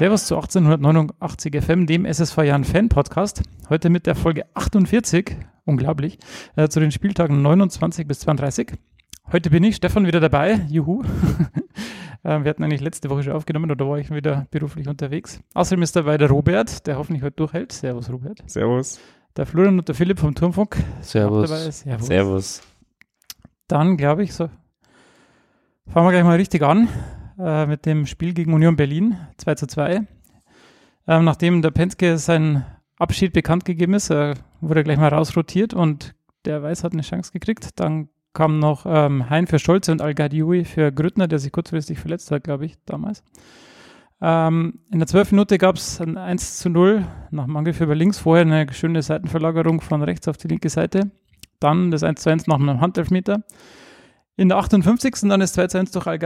Servus zu 1889 FM, dem SSV Jahren Fan Podcast. Heute mit der Folge 48, unglaublich, äh, zu den Spieltagen 29 bis 32. Heute bin ich, Stefan, wieder dabei. Juhu. äh, wir hatten eigentlich letzte Woche schon aufgenommen, oder war ich wieder beruflich unterwegs. Außerdem ist dabei der Robert, der hoffentlich heute durchhält. Servus, Robert. Servus. Der Florian und der Philipp vom Turmfunk. Servus. Servus. Servus. Dann, glaube ich, so fangen wir gleich mal richtig an äh, mit dem Spiel gegen Union Berlin, 2 zu 2. Ähm, nachdem der Penske sein Abschied bekannt gegeben ist, äh, wurde er gleich mal rausrotiert und der Weiß hat eine Chance gekriegt. Dann kam noch ähm, Hein für Scholze und al für Grüttner, der sich kurzfristig verletzt hat, glaube ich, damals. Ähm, in der 12. Minute gab es ein 1 zu 0 nach dem Angriff über links. Vorher eine schöne Seitenverlagerung von rechts auf die linke Seite. Dann das 1 zu 1 nach einem Handelfmeter. In der 58. dann das 2 zu 1 durch al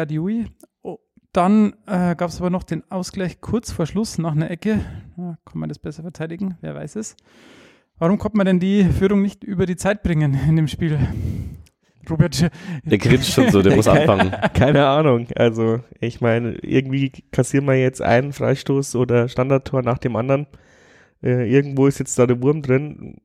dann äh, gab es aber noch den Ausgleich kurz vor Schluss nach einer Ecke. Ja, kann man das besser verteidigen? Wer weiß es. Warum konnte man denn die Führung nicht über die Zeit bringen in dem Spiel? Robert. Der grinst schon so, der muss anfangen. Keine Ahnung. Also, ich meine, irgendwie kassieren wir jetzt einen Freistoß oder Standardtor nach dem anderen. Äh, irgendwo ist jetzt da der Wurm drin.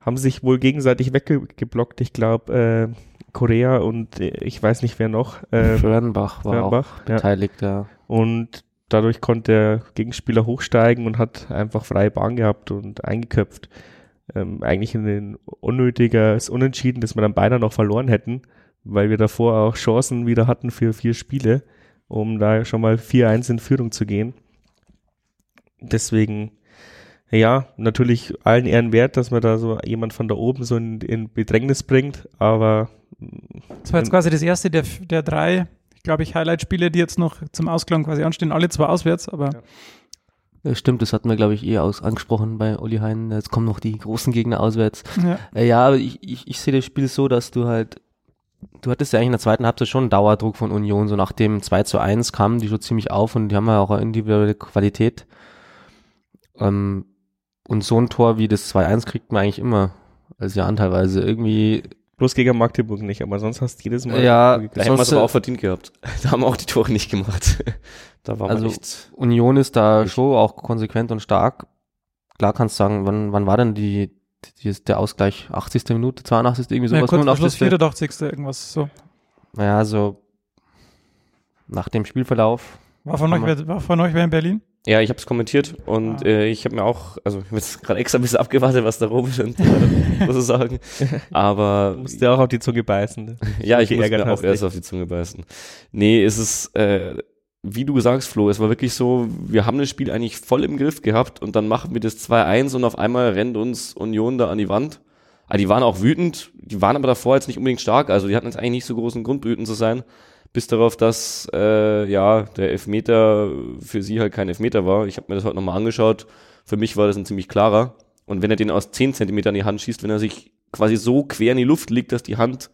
Haben sich wohl gegenseitig weggeblockt. Ich glaube, äh, Korea und äh, ich weiß nicht wer noch. Äh, Fernbach war Fernbach, auch beteiligt, ja. ja. Und dadurch konnte der Gegenspieler hochsteigen und hat einfach freie Bahn gehabt und eingeköpft. Ähm, eigentlich ein unnötiges Unentschieden, das wir dann beinahe noch verloren hätten, weil wir davor auch Chancen wieder hatten für vier Spiele, um da schon mal 4-1 in Führung zu gehen. Deswegen ja, natürlich allen Ehren wert, dass man da so jemand von da oben so in, in Bedrängnis bringt, aber. Das war jetzt quasi das erste der, der drei, glaube ich, Highlight-Spiele, die jetzt noch zum Ausklang quasi anstehen, alle zwar auswärts, aber. Ja. Ja, stimmt, das hatten wir, glaube ich, eh aus, angesprochen bei Uli Hein. Jetzt kommen noch die großen Gegner auswärts. Ja, äh, ja aber ich, ich, ich sehe das Spiel so, dass du halt, du hattest ja eigentlich in der zweiten Halbzeit schon einen Dauerdruck von Union. So nach dem 2 zu 1 kamen die schon ziemlich auf und die haben ja auch eine individuelle Qualität. Ähm, und so ein Tor wie das 2-1 kriegt man eigentlich immer als ja teilweise. Irgendwie. Bloß gegen Magdeburg nicht, aber sonst hast du jedes Mal. Ja, da hätten wir es aber auch verdient gehabt. Da haben wir auch die Tore nicht gemacht. da war also nichts. Union ist da schon auch konsequent und stark. Klar kannst du sagen, wann, wann war denn die, die, der Ausgleich? 80. Minute, 82. irgendwie sowas? Ja, kurz 84. irgendwas so. Naja, so nach dem Spielverlauf. War von, euch, war von euch wer in Berlin? Ja, ich habe es kommentiert und ah. äh, ich habe mir auch, also ich habe jetzt gerade extra ein bisschen abgewartet, was Robert und äh, muss ich sagen. Aber du musst ja auch auf die Zunge beißen. Ne? ja, ich muss mir auch erst auf die Zunge beißen. Nee, es ist, äh, wie du sagst, Flo, es war wirklich so, wir haben das Spiel eigentlich voll im Griff gehabt und dann machen wir das 2-1 und auf einmal rennt uns Union da an die Wand. Ah, die waren auch wütend, die waren aber davor jetzt nicht unbedingt stark, also die hatten jetzt eigentlich nicht so großen Grund, wütend zu sein bis darauf, dass äh, ja der Elfmeter für sie halt kein Elfmeter war. Ich habe mir das heute nochmal angeschaut. Für mich war das ein ziemlich klarer. Und wenn er den aus 10 Zentimetern in die Hand schießt, wenn er sich quasi so quer in die Luft liegt, dass die Hand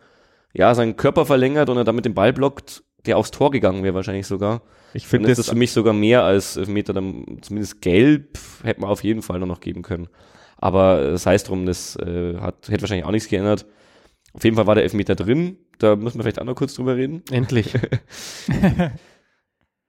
ja seinen Körper verlängert und er damit den Ball blockt, der aufs Tor gegangen wäre wahrscheinlich sogar. Ich finde das ist für mich sogar mehr als Elfmeter, dann zumindest gelb hätte man auf jeden Fall noch geben können. Aber das heißt drum, das äh, hat, hätte wahrscheinlich auch nichts geändert. Auf jeden Fall war der Elfmeter drin. Da müssen wir vielleicht auch noch kurz drüber reden. Endlich.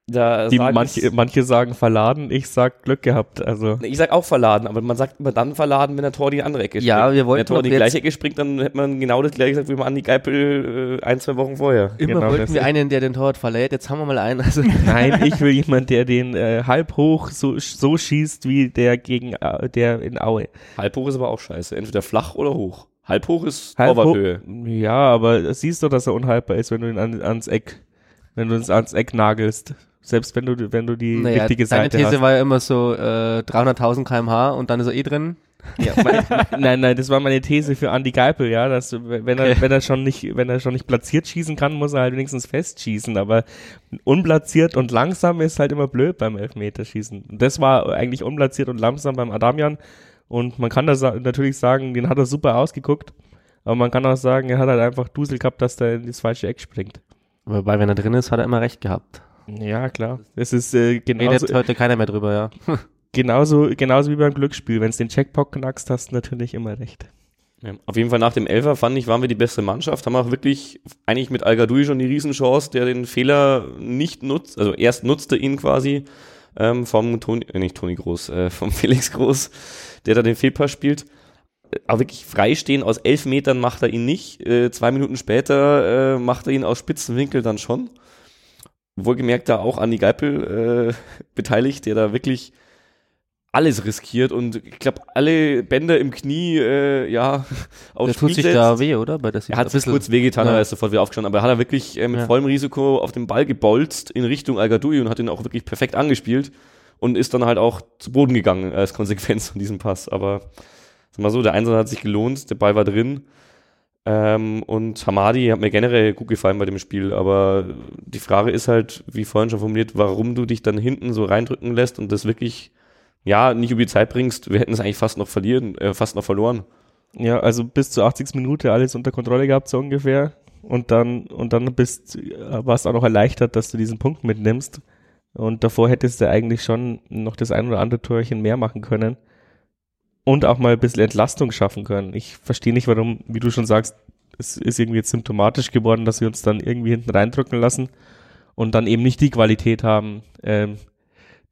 Da die manche, manche sagen verladen, ich sag Glück gehabt. Also ich sag auch verladen, aber man sagt immer dann verladen, wenn der Tor die andere Ecke springt. Ja, wir wollten wenn der Tor die gleiche Ecke springt, dann hätte man genau das gleiche gesagt wie man an die Geipel äh, ein, zwei Wochen vorher. Immer genau wollten wir einen, der den Torwart verlädt, jetzt haben wir mal einen. Also Nein, ich will jemanden, der den äh, halb hoch so, so schießt wie der gegen äh, der in Aue. Halb hoch ist aber auch scheiße, entweder flach oder hoch. Halb hoch ist Halb Torwarthöhe. Hoch, ja, aber siehst du, dass er unhaltbar ist, wenn du ihn an, ans Eck, wenn du ihn ans Eck nagelst. Selbst wenn du, wenn du die naja, richtige Seite hast. Deine These hast. war ja immer so äh, 300.000 kmh und dann ist er eh drin. Ja, mein, nein, nein, das war meine These für Andy Geipel, ja, dass wenn er, okay. wenn er schon nicht, wenn er schon nicht platziert schießen kann, muss er halt wenigstens fest schießen, aber unplatziert und langsam ist halt immer blöd beim Elfmeterschießen. Das war eigentlich unplatziert und langsam beim Adamian und man kann da natürlich sagen, den hat er super ausgeguckt. Aber man kann auch sagen, er hat halt einfach Dusel gehabt, dass der in das falsche Eck springt. Wobei, wenn er drin ist, hat er immer recht gehabt. Ja, klar. Es ist äh, genauso. Redet heute keiner mehr drüber, ja. genauso, genauso wie beim Glücksspiel. Wenn es den Checkpock knackst, hast du natürlich immer recht. Ja, auf jeden Fall nach dem Elfer fand ich, waren wir die beste Mannschaft, haben auch wirklich eigentlich mit Al schon die Riesenchance, der den Fehler nicht nutzt, also erst nutzte ihn quasi, ähm, vom Toni, äh, nicht Toni Groß, äh, vom Felix Groß, der da den Fehlpass spielt. Äh, Aber wirklich freistehen aus elf Metern macht er ihn nicht. Äh, zwei Minuten später äh, macht er ihn aus Spitzenwinkel dann schon. Wohlgemerkt da auch Andi Geipel äh, beteiligt, der da wirklich alles riskiert und ich glaube, alle Bänder im Knie, äh, ja, aufs Der tut sich setzt. da weh, oder? Bei der er hat sich kurz wehgetan, ja. er ist sofort wieder aufgestanden, aber er hat er wirklich äh, mit ja. vollem Risiko auf den Ball gebolzt in Richtung al und hat ihn auch wirklich perfekt angespielt und ist dann halt auch zu Boden gegangen als Konsequenz von diesem Pass. Aber sag mal so, der Einsatz hat sich gelohnt, der Ball war drin. Ähm, und Hamadi hat mir generell gut gefallen bei dem Spiel, aber die Frage ist halt, wie vorhin schon formuliert, warum du dich dann hinten so reindrücken lässt und das wirklich ja, nicht über die Zeit bringst, wir hätten es eigentlich fast noch verlieren, äh, fast noch verloren. Ja, also bis zur 80. Minute alles unter Kontrolle gehabt, so ungefähr. Und dann, und dann bist, warst auch noch erleichtert, dass du diesen Punkt mitnimmst. Und davor hättest du eigentlich schon noch das ein oder andere Torchen mehr machen können. Und auch mal ein bisschen Entlastung schaffen können. Ich verstehe nicht, warum, wie du schon sagst, es ist irgendwie jetzt symptomatisch geworden, dass wir uns dann irgendwie hinten reindrücken lassen und dann eben nicht die Qualität haben, ähm,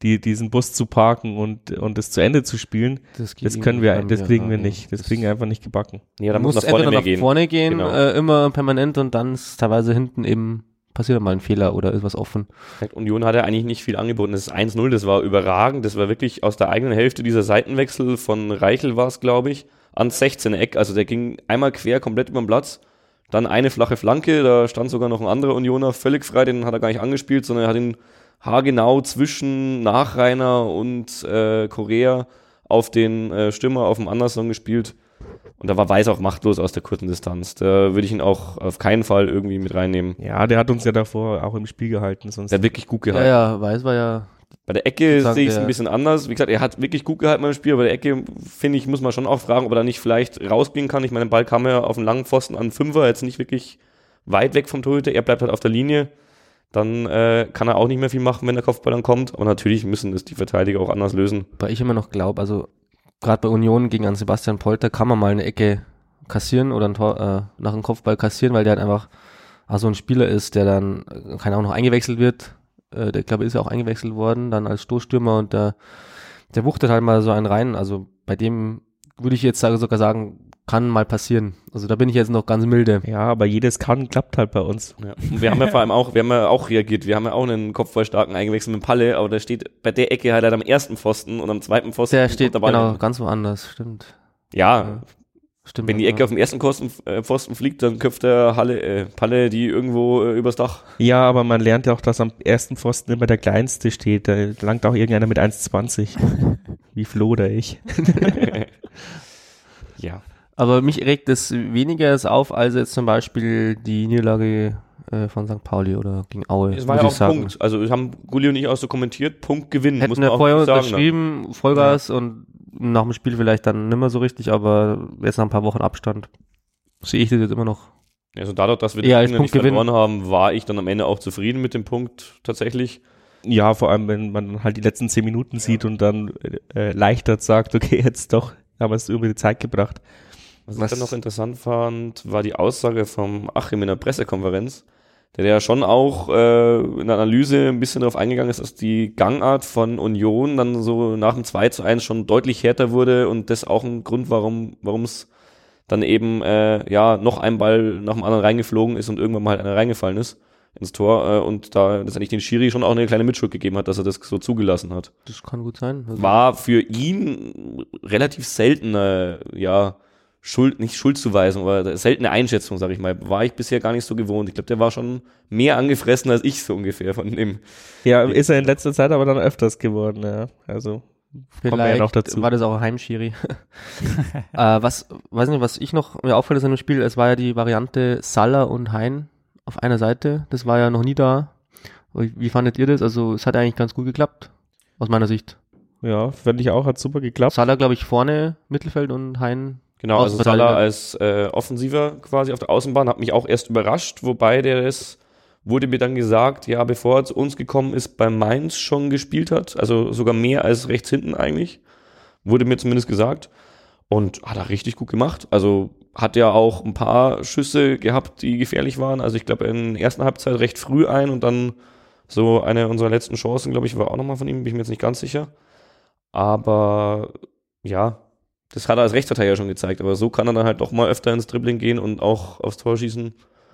die, diesen Bus zu parken und, und es zu Ende zu spielen, das, das können wir, das kriegen wir nicht. Das, das kriegen wir einfach nicht gebacken. Ja, da muss nach vorne, nach gehen. vorne gehen, genau. äh, immer permanent und dann ist teilweise hinten eben passiert mal ein Fehler oder ist was offen. Union hat ja eigentlich nicht viel angeboten. Das ist 1-0, das war überragend. Das war wirklich aus der eigenen Hälfte dieser Seitenwechsel von Reichel war es, glaube ich, ans 16 Eck. Also der ging einmal quer komplett über den Platz. Dann eine flache Flanke, da stand sogar noch ein anderer Unioner völlig frei, den hat er gar nicht angespielt, sondern er hat ihn haargenau zwischen Nachreiner und äh, Korea auf den äh, Stürmer auf dem Anderson gespielt. Und da war Weiß auch machtlos aus der kurzen Distanz. Da würde ich ihn auch auf keinen Fall irgendwie mit reinnehmen. Ja, der hat uns ja davor auch im Spiel gehalten. Sonst der hat wirklich gut gehalten. Ja, ja, Weiß war ja. Bei der Ecke sehe ich es ein bisschen anders. Wie gesagt, er hat wirklich gut gehalten beim Spiel, aber bei der Ecke, finde ich, muss man schon auch fragen, ob er da nicht vielleicht rausgehen kann. Ich meine, der Ball kam ja auf einen langen Pfosten an Fünfer, jetzt nicht wirklich weit weg vom Torhüter. Er bleibt halt auf der Linie dann äh, kann er auch nicht mehr viel machen, wenn der Kopfball dann kommt. Aber natürlich müssen es die Verteidiger auch anders lösen. Weil ich immer noch glaube, also gerade bei Union gegen an Sebastian Polter kann man mal eine Ecke kassieren oder ein Tor, äh, nach einem Kopfball kassieren, weil der halt einfach auch so ein Spieler ist, der dann, äh, keine Ahnung, noch eingewechselt wird. Äh, der glaube ist ja auch eingewechselt worden, dann als Stoßstürmer und der, der wuchtet halt mal so einen rein. Also bei dem würde ich jetzt sogar sagen, kann mal passieren. Also da bin ich jetzt noch ganz milde. Ja, aber jedes kann klappt halt bei uns. Ja. Wir haben ja vor allem auch, wir haben ja auch reagiert. Wir haben ja auch einen kopfballstarken eingewechselt mit Palle, aber der steht bei der Ecke halt, halt am ersten Pfosten und am zweiten Pfosten. Der steht genau ganz woanders, stimmt. Ja. ja. Stimmt, Wenn die Ecke ja. auf dem ersten Pfosten, äh, Pfosten fliegt, dann köpft der Halle, äh, Palle die irgendwo äh, übers Dach. Ja, aber man lernt ja auch, dass am ersten Pfosten immer der kleinste steht. Da langt auch irgendeiner mit 1,20. Wie Flo oder ich. ja. Aber mich regt es weniger auf, als jetzt zum Beispiel die Niederlage äh, von St. Pauli oder gegen Aue. Es war ja auch ein Punkt. Also haben Gulli und ich auch so kommentiert, Punkt gewinnen. Hätten muss man auch vorher sagen, unterschrieben, ne? Vollgas ja. und nach dem Spiel vielleicht dann nimmer so richtig, aber jetzt nach ein paar Wochen Abstand sehe ich das jetzt immer noch. Also dadurch, dass wir den nicht verloren haben, war ich dann am Ende auch zufrieden mit dem Punkt tatsächlich. Ja, vor allem, wenn man halt die letzten zehn Minuten ja. sieht und dann äh, leichter sagt, okay, jetzt doch haben wir es über die Zeit gebracht. Was, Was ich dann noch interessant fand, war die Aussage vom Achim in der Pressekonferenz, der ja schon auch äh, in der Analyse ein bisschen darauf eingegangen ist, dass die Gangart von Union dann so nach dem 2 zu 1 schon deutlich härter wurde und das auch ein Grund, warum warum es dann eben äh, ja noch ein Ball nach dem anderen reingeflogen ist und irgendwann mal halt einer reingefallen ist ins Tor äh, und da letztendlich den Schiri schon auch eine kleine Mitschuld gegeben hat, dass er das so zugelassen hat. Das kann gut sein. Also War für ihn relativ seltener, ja, Schuld, nicht Schuldzuweisung, aber seltene Einschätzung, sag ich mal, war ich bisher gar nicht so gewohnt. Ich glaube, der war schon mehr angefressen als ich so ungefähr von dem. Ja, ist er in letzter Zeit aber dann öfters geworden, ja. Also Vielleicht ja noch dazu. war das auch ein Heimschiri. äh, was, weiß nicht, was ich noch mir auffällt in dem Spiel, es war ja die Variante Salah und Hein auf einer Seite. Das war ja noch nie da. Wie fandet ihr das? Also es hat eigentlich ganz gut geklappt, aus meiner Sicht. Ja, fand ich auch, hat super geklappt. Salah, glaube ich, vorne, Mittelfeld und Hein Genau, also Salah als äh, Offensiver quasi auf der Außenbahn hat mich auch erst überrascht, wobei der es wurde mir dann gesagt, ja, bevor er zu uns gekommen ist, bei Mainz schon gespielt hat, also sogar mehr als rechts hinten eigentlich, wurde mir zumindest gesagt und hat er richtig gut gemacht. Also hat ja auch ein paar Schüsse gehabt, die gefährlich waren. Also ich glaube in der ersten Halbzeit recht früh ein und dann So eine unserer letzten Chancen, glaube ich, war auch nochmal von ihm, bin ich mir jetzt nicht ganz sicher. Aber ja, das hat er als Rechtsverteidiger schon gezeigt. Aber so kann er dann halt doch mal öfter ins Dribbling gehen und auch aufs Tor schießen.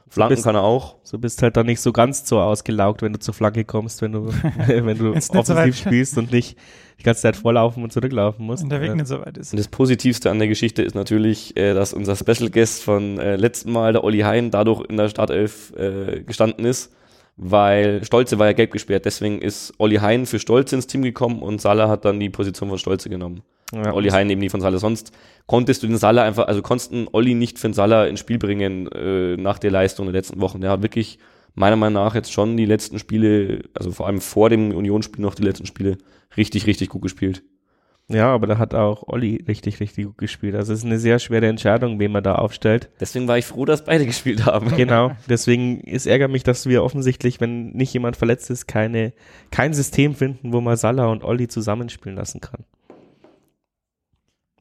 Flanken bist- kann er auch. So bist halt dann nicht so ganz so ausgelaugt, wenn du zur Flanke kommst, wenn du, wenn du so offensiv weit- spielst und nicht die ganze Zeit volllaufen und zurücklaufen musst. Und der Weg nicht so weit ist. Und das Positivste an der Geschichte ist natürlich, äh, dass unser Special Guest von äh, letzten Mal, der Olli Hein, dadurch in der Startelf äh, gestanden ist, weil Stolze war ja gelb gesperrt. Deswegen ist Olli Hein für Stolze ins Team gekommen und Salah hat dann die Position von Stolze genommen. Ja. Olli Hein eben die von Salah. Sonst konntest du den Salah einfach, also konntest Olli nicht für den Salah ins Spiel bringen äh, nach der Leistung der letzten Wochen. Der hat wirklich meiner Meinung nach jetzt schon die letzten Spiele, also vor allem vor dem Unionsspiel noch die letzten Spiele, richtig, richtig gut gespielt. Ja, aber da hat auch Olli richtig, richtig gut gespielt. Also es ist eine sehr schwere Entscheidung, wen man da aufstellt. Deswegen war ich froh, dass beide gespielt haben. Genau. Deswegen ist ärgert mich, dass wir offensichtlich, wenn nicht jemand verletzt ist, keine, kein System finden, wo man Salah und Olli zusammenspielen lassen kann.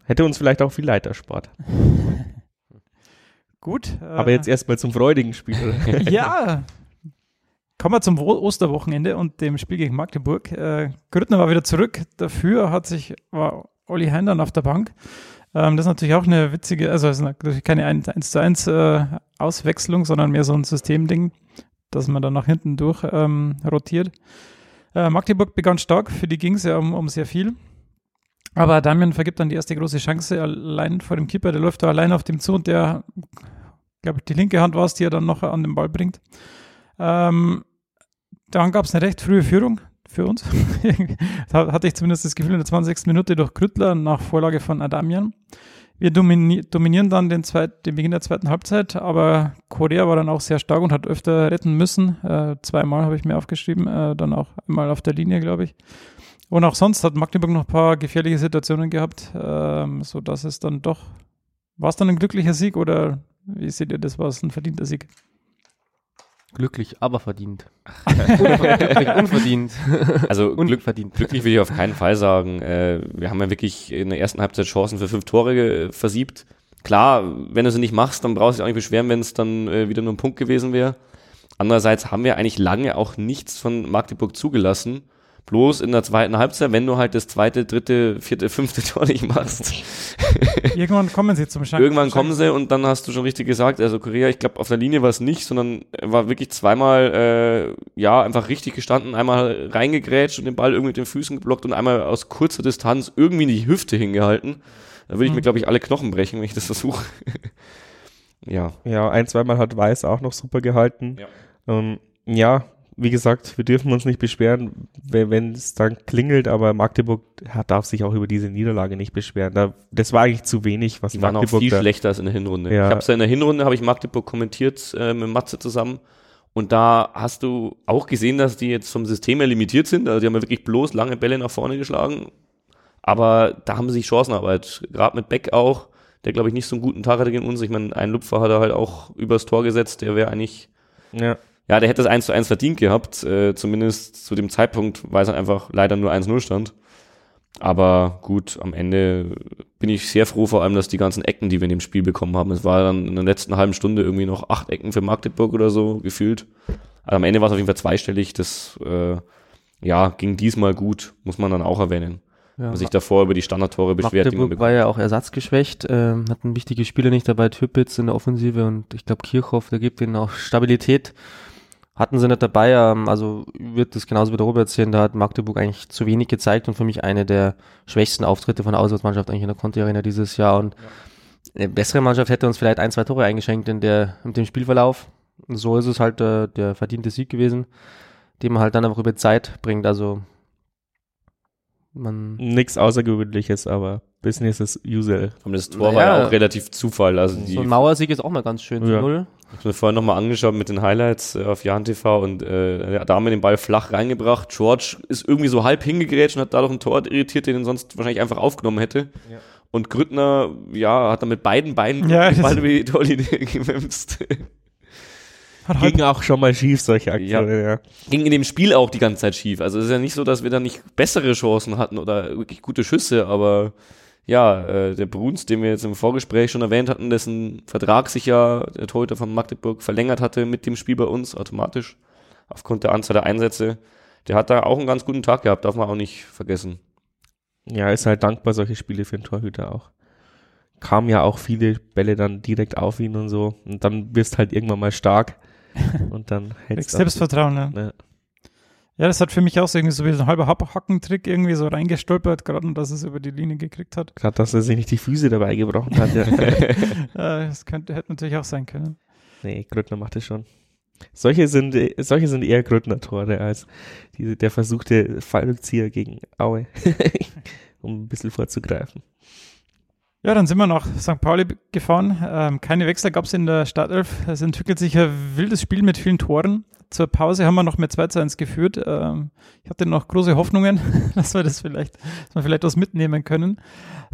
Hätte uns vielleicht auch viel Leid erspart. Gut. äh, Aber jetzt erstmal zum freudigen Spiel. ja. Kommen wir zum Wo- Osterwochenende und dem Spiel gegen Magdeburg. Äh, Grüttner war wieder zurück. Dafür hat sich war Olli Hein dann auf der Bank. Ähm, das ist natürlich auch eine witzige, also es ist natürlich keine 1 1 zu 1 äh, Auswechslung, sondern mehr so ein Systemding, dass man dann nach hinten durch ähm, rotiert. Äh, Magdeburg begann stark, für die ging es ja um, um sehr viel. Aber Damian vergibt dann die erste große Chance allein vor dem Keeper, der läuft da allein auf dem zu und der, glaube ich, die linke Hand war es, die er dann noch an den Ball bringt. Ähm, dann gab es eine recht frühe Führung für uns. hatte ich zumindest das Gefühl in der 20. Minute durch Grüttler nach Vorlage von Adamian. Wir domini dominieren dann den, den Beginn der zweiten Halbzeit, aber Korea war dann auch sehr stark und hat öfter retten müssen. Äh, zweimal habe ich mir aufgeschrieben, äh, dann auch einmal auf der Linie, glaube ich. Und auch sonst hat Magdeburg noch ein paar gefährliche Situationen gehabt, ähm, sodass es dann doch. War es dann ein glücklicher Sieg oder wie seht ihr das? War es ein verdienter Sieg? Glücklich, aber verdient. Glücklich, unverdient. Also Glück, Unverdient. glücklich will ich auf keinen Fall sagen. Äh, wir haben ja wirklich in der ersten Halbzeit Chancen für fünf Tore versiebt. Klar, wenn du sie nicht machst, dann brauchst du dich auch nicht beschweren, wenn es dann äh, wieder nur ein Punkt gewesen wäre. Andererseits haben wir eigentlich lange auch nichts von Magdeburg zugelassen. Bloß in der zweiten Halbzeit, wenn du halt das zweite, dritte, vierte, fünfte Tor nicht machst. Irgendwann kommen sie zum Schank. Irgendwann kommen sie und dann hast du schon richtig gesagt, also Korea, ich glaube auf der Linie war es nicht, sondern er war wirklich zweimal, äh, ja, einfach richtig gestanden, einmal reingegrätscht und den Ball irgendwie mit den Füßen geblockt und einmal aus kurzer Distanz irgendwie in die Hüfte hingehalten. Da würde ich mir, Mhm. glaube ich, alle Knochen brechen, wenn ich das versuche. ja. Ja, ein, zweimal hat Weiß auch noch super gehalten. Ja. Ähm, ja, wie gesagt, wir dürfen uns nicht beschweren, wenn es dann klingelt, aber Magdeburg hat, darf sich auch über diese Niederlage nicht beschweren. Da, das war eigentlich zu wenig, was Die waren auch Magdeburg viel da, schlechter als in der Hinrunde. Ja. Ich habe ja in der Hinrunde, habe ich Magdeburg kommentiert äh, mit Matze zusammen. Und da hast du auch gesehen, dass die jetzt vom System her limitiert sind. Also die haben ja wirklich bloß lange Bälle nach vorne geschlagen. Aber da haben sie Chancenarbeit. Gerade mit Beck auch, der glaube ich nicht so einen guten Tag hatte gegen uns. Ich meine, ein Lupfer hat er halt auch übers Tor gesetzt. Der wäre eigentlich, Ja, ja, der hätte das 1 zu 1 verdient gehabt. Äh, zumindest zu dem Zeitpunkt, weil es einfach leider nur 1-0 stand. Aber gut, am Ende bin ich sehr froh, vor allem, dass die ganzen Ecken, die wir in dem Spiel bekommen haben, es war dann in der letzten halben Stunde irgendwie noch acht Ecken für Magdeburg oder so gefühlt. Also am Ende war es auf jeden Fall zweistellig. Das äh, ja, ging diesmal gut, muss man dann auch erwähnen. Ja, Man sich davor über die Standardtore beschwert, Magdeburg war ja auch ersatzgeschwächt, ähm, hatten wichtige Spieler nicht dabei, Türpitz in der Offensive und ich glaube Kirchhoff, der gibt ihnen auch Stabilität. Hatten sie nicht dabei, ähm, also wird das genauso wie der Robert erzählen, da hat Magdeburg eigentlich zu wenig gezeigt und für mich eine der schwächsten Auftritte von der Auswärtsmannschaft eigentlich in der Conti Arena dieses Jahr und eine bessere Mannschaft hätte uns vielleicht ein, zwei Tore eingeschenkt in der, in dem Spielverlauf. Und so ist es halt äh, der verdiente Sieg gewesen, den man halt dann einfach über Zeit bringt, also man nichts Außergewöhnliches, aber Business as usual. Und das Tor war Ja. ja auch relativ Zufall. Also die, So ein Mauersieg ist auch mal ganz schön. Ja. zu Null. Ich habe mir vorhin nochmal angeschaut mit den Highlights äh, auf Jan TV und äh, der hat damit den Ball flach reingebracht. George ist irgendwie so halb hingegrätscht und hat dadurch einen Tor irritiert, den er sonst wahrscheinlich einfach aufgenommen hätte. Ja. Und Grüttner, ja, hat dann mit beiden Beinen Ja, den Ball über die Torlinie gewimst. Hat halt Ging auch schon mal schief, solche Aktionen, ja. Ging in dem Spiel auch die ganze Zeit schief. Also es ist ja nicht so, dass wir da nicht bessere Chancen hatten oder wirklich gute Schüsse, aber ja, äh, der Bruns, den wir jetzt im Vorgespräch schon erwähnt hatten, dessen Vertrag sich ja der Torhüter von Magdeburg verlängert hatte mit dem Spiel bei uns automatisch, aufgrund der Anzahl der Einsätze. Der hat da auch einen ganz guten Tag gehabt, darf man auch nicht vergessen. Ja, ist halt dankbar, solche Spiele für den Torhüter auch. Kamen ja auch viele Bälle dann direkt auf ihn und so. Und dann wirst halt irgendwann mal stark. Und dann hältst du. Selbstvertrauen, ne? Ja. Ja, das hat für mich auch so irgendwie so wie so ein halber Hack- Hackentrick irgendwie so reingestolpert, gerade dass es über die Linie gekriegt hat. Gerade, dass er sich nicht die Füße dabei gebrochen hat. Ja. Das könnte, hätte natürlich auch sein können. nee, Grüttner macht es schon. Solche sind, äh, solche sind eher Grüttner-Tore als diese, der versuchte Fallrückzieher gegen Aue. um ein bisschen vorzugreifen. Ja, dann sind wir nach St. Pauli gefahren. Ähm, keine Wechsel gab es in der Startelf. Es entwickelt sich ein wildes Spiel mit vielen Toren. Zur Pause haben wir noch mit 2 zu 1 geführt. Ähm, ich hatte noch große Hoffnungen, dass wir das vielleicht, dass wir vielleicht was mitnehmen können.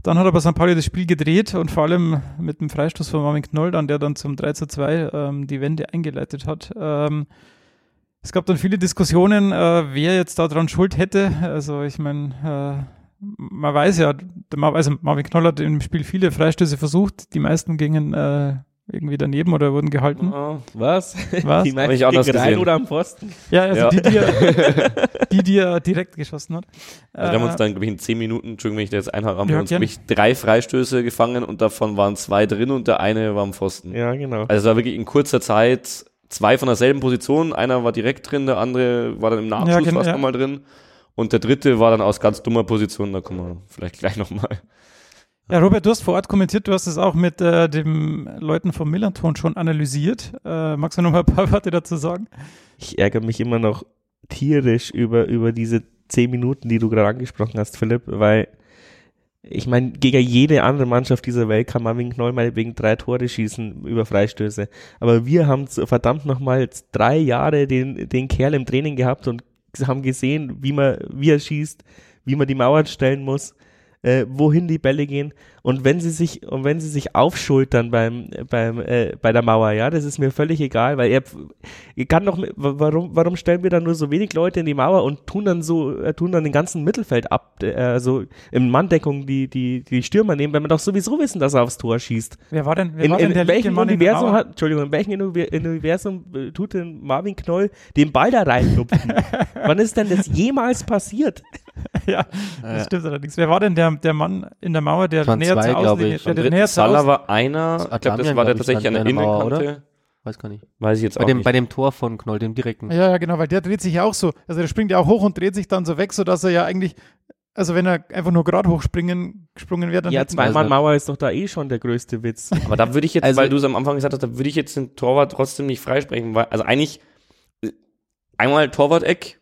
Dann hat aber St. Pauli das Spiel gedreht und vor allem mit dem Freistoß von Marvin Knoll, dann, der dann zum 3 zu 2 ähm, die Wende eingeleitet hat. Ähm, es gab dann viele Diskussionen, äh, wer jetzt daran Schuld hätte. Also ich meine, äh, man weiß ja, also Marvin Knoll hat im Spiel viele Freistöße versucht. Die meisten gingen äh, irgendwie daneben oder wurden gehalten. Ah, Was? Was? Die meisten ich anders gegen rein gesehen. oder am Pfosten? Ja, also Ja. Die, die, er, die, die er direkt geschossen hat. Also wir haben uns Äh, dann, glaube ich, in zehn Minuten, Entschuldigung, wenn ich da jetzt einhabe, haben Ja, wir uns, glaube ich, drei Freistöße gefangen und davon waren zwei drin und der eine war am Pfosten. Ja, genau. Also es war wirklich in kurzer Zeit zwei von derselben Position. Einer war direkt drin, der andere war dann im Nachschuss Ja, genau, fast ja. nochmal drin. Und der dritte war dann aus ganz dummer Position, da kommen wir vielleicht gleich nochmal. Ja, Robert, du hast vor Ort kommentiert, du hast es auch mit äh, den Leuten vom Millanton schon analysiert. Äh, magst du noch mal ein paar Worte dazu sagen? Ich ärgere mich immer noch tierisch über, über diese zehn Minuten, die du gerade angesprochen hast, Philipp, weil ich meine, gegen jede andere Mannschaft dieser Welt kann Marvin Knoll meinetwegen drei Tore schießen über Freistöße. Aber wir haben verdammt nochmal drei Jahre den, den Kerl im Training gehabt und haben gesehen, wie man, wie er schießt, wie man die Mauern stellen muss, äh, wohin die Bälle gehen. Und wenn sie sich, und wenn sie sich aufschultern beim, beim, äh, bei der Mauer, ja, das ist mir völlig egal, weil er, er kann doch, warum, warum stellen wir dann nur so wenig Leute in die Mauer und tun dann so, äh, tun dann den ganzen Mittelfeld ab, äh, also in Manndeckung die, die, die Stürmer nehmen, wenn wir doch sowieso wissen, dass er aufs Tor schießt. Wer war denn, wer In, war denn in, der linke welchem Mann in der Universum Mauer? hat, Entschuldigung, in welchem Univer- Universum äh, tut denn Marvin Knoll den Ball da reinlupfen? Wann ist denn das jemals passiert? ja, das stimmt allerdings. Wer war denn der, der Mann in der Mauer, der näher zwei, zur glaub Auslinie, ich. der, der zur Salah Aus war einer, Das ich glaube, das war der tatsächlich an der der Innenkante. Weiß gar nicht. Weiß ich jetzt Bei auch dem, nicht. bei dem Tor von Knoll, dem direkten. Ja, ja, genau, weil der dreht sich ja auch so. Also der springt ja auch hoch und dreht sich dann so weg, sodass er ja eigentlich, also wenn er einfach nur gerade hochspringen gesprungen wäre, dann Ja, zweimal Mauer ist doch da eh schon der größte Witz. Aber da würde ich jetzt, Also- weil du es am Anfang gesagt hast, da würde ich jetzt den Torwart trotzdem nicht freisprechen, weil, also eigentlich, äh, einmal Torwart-Eck,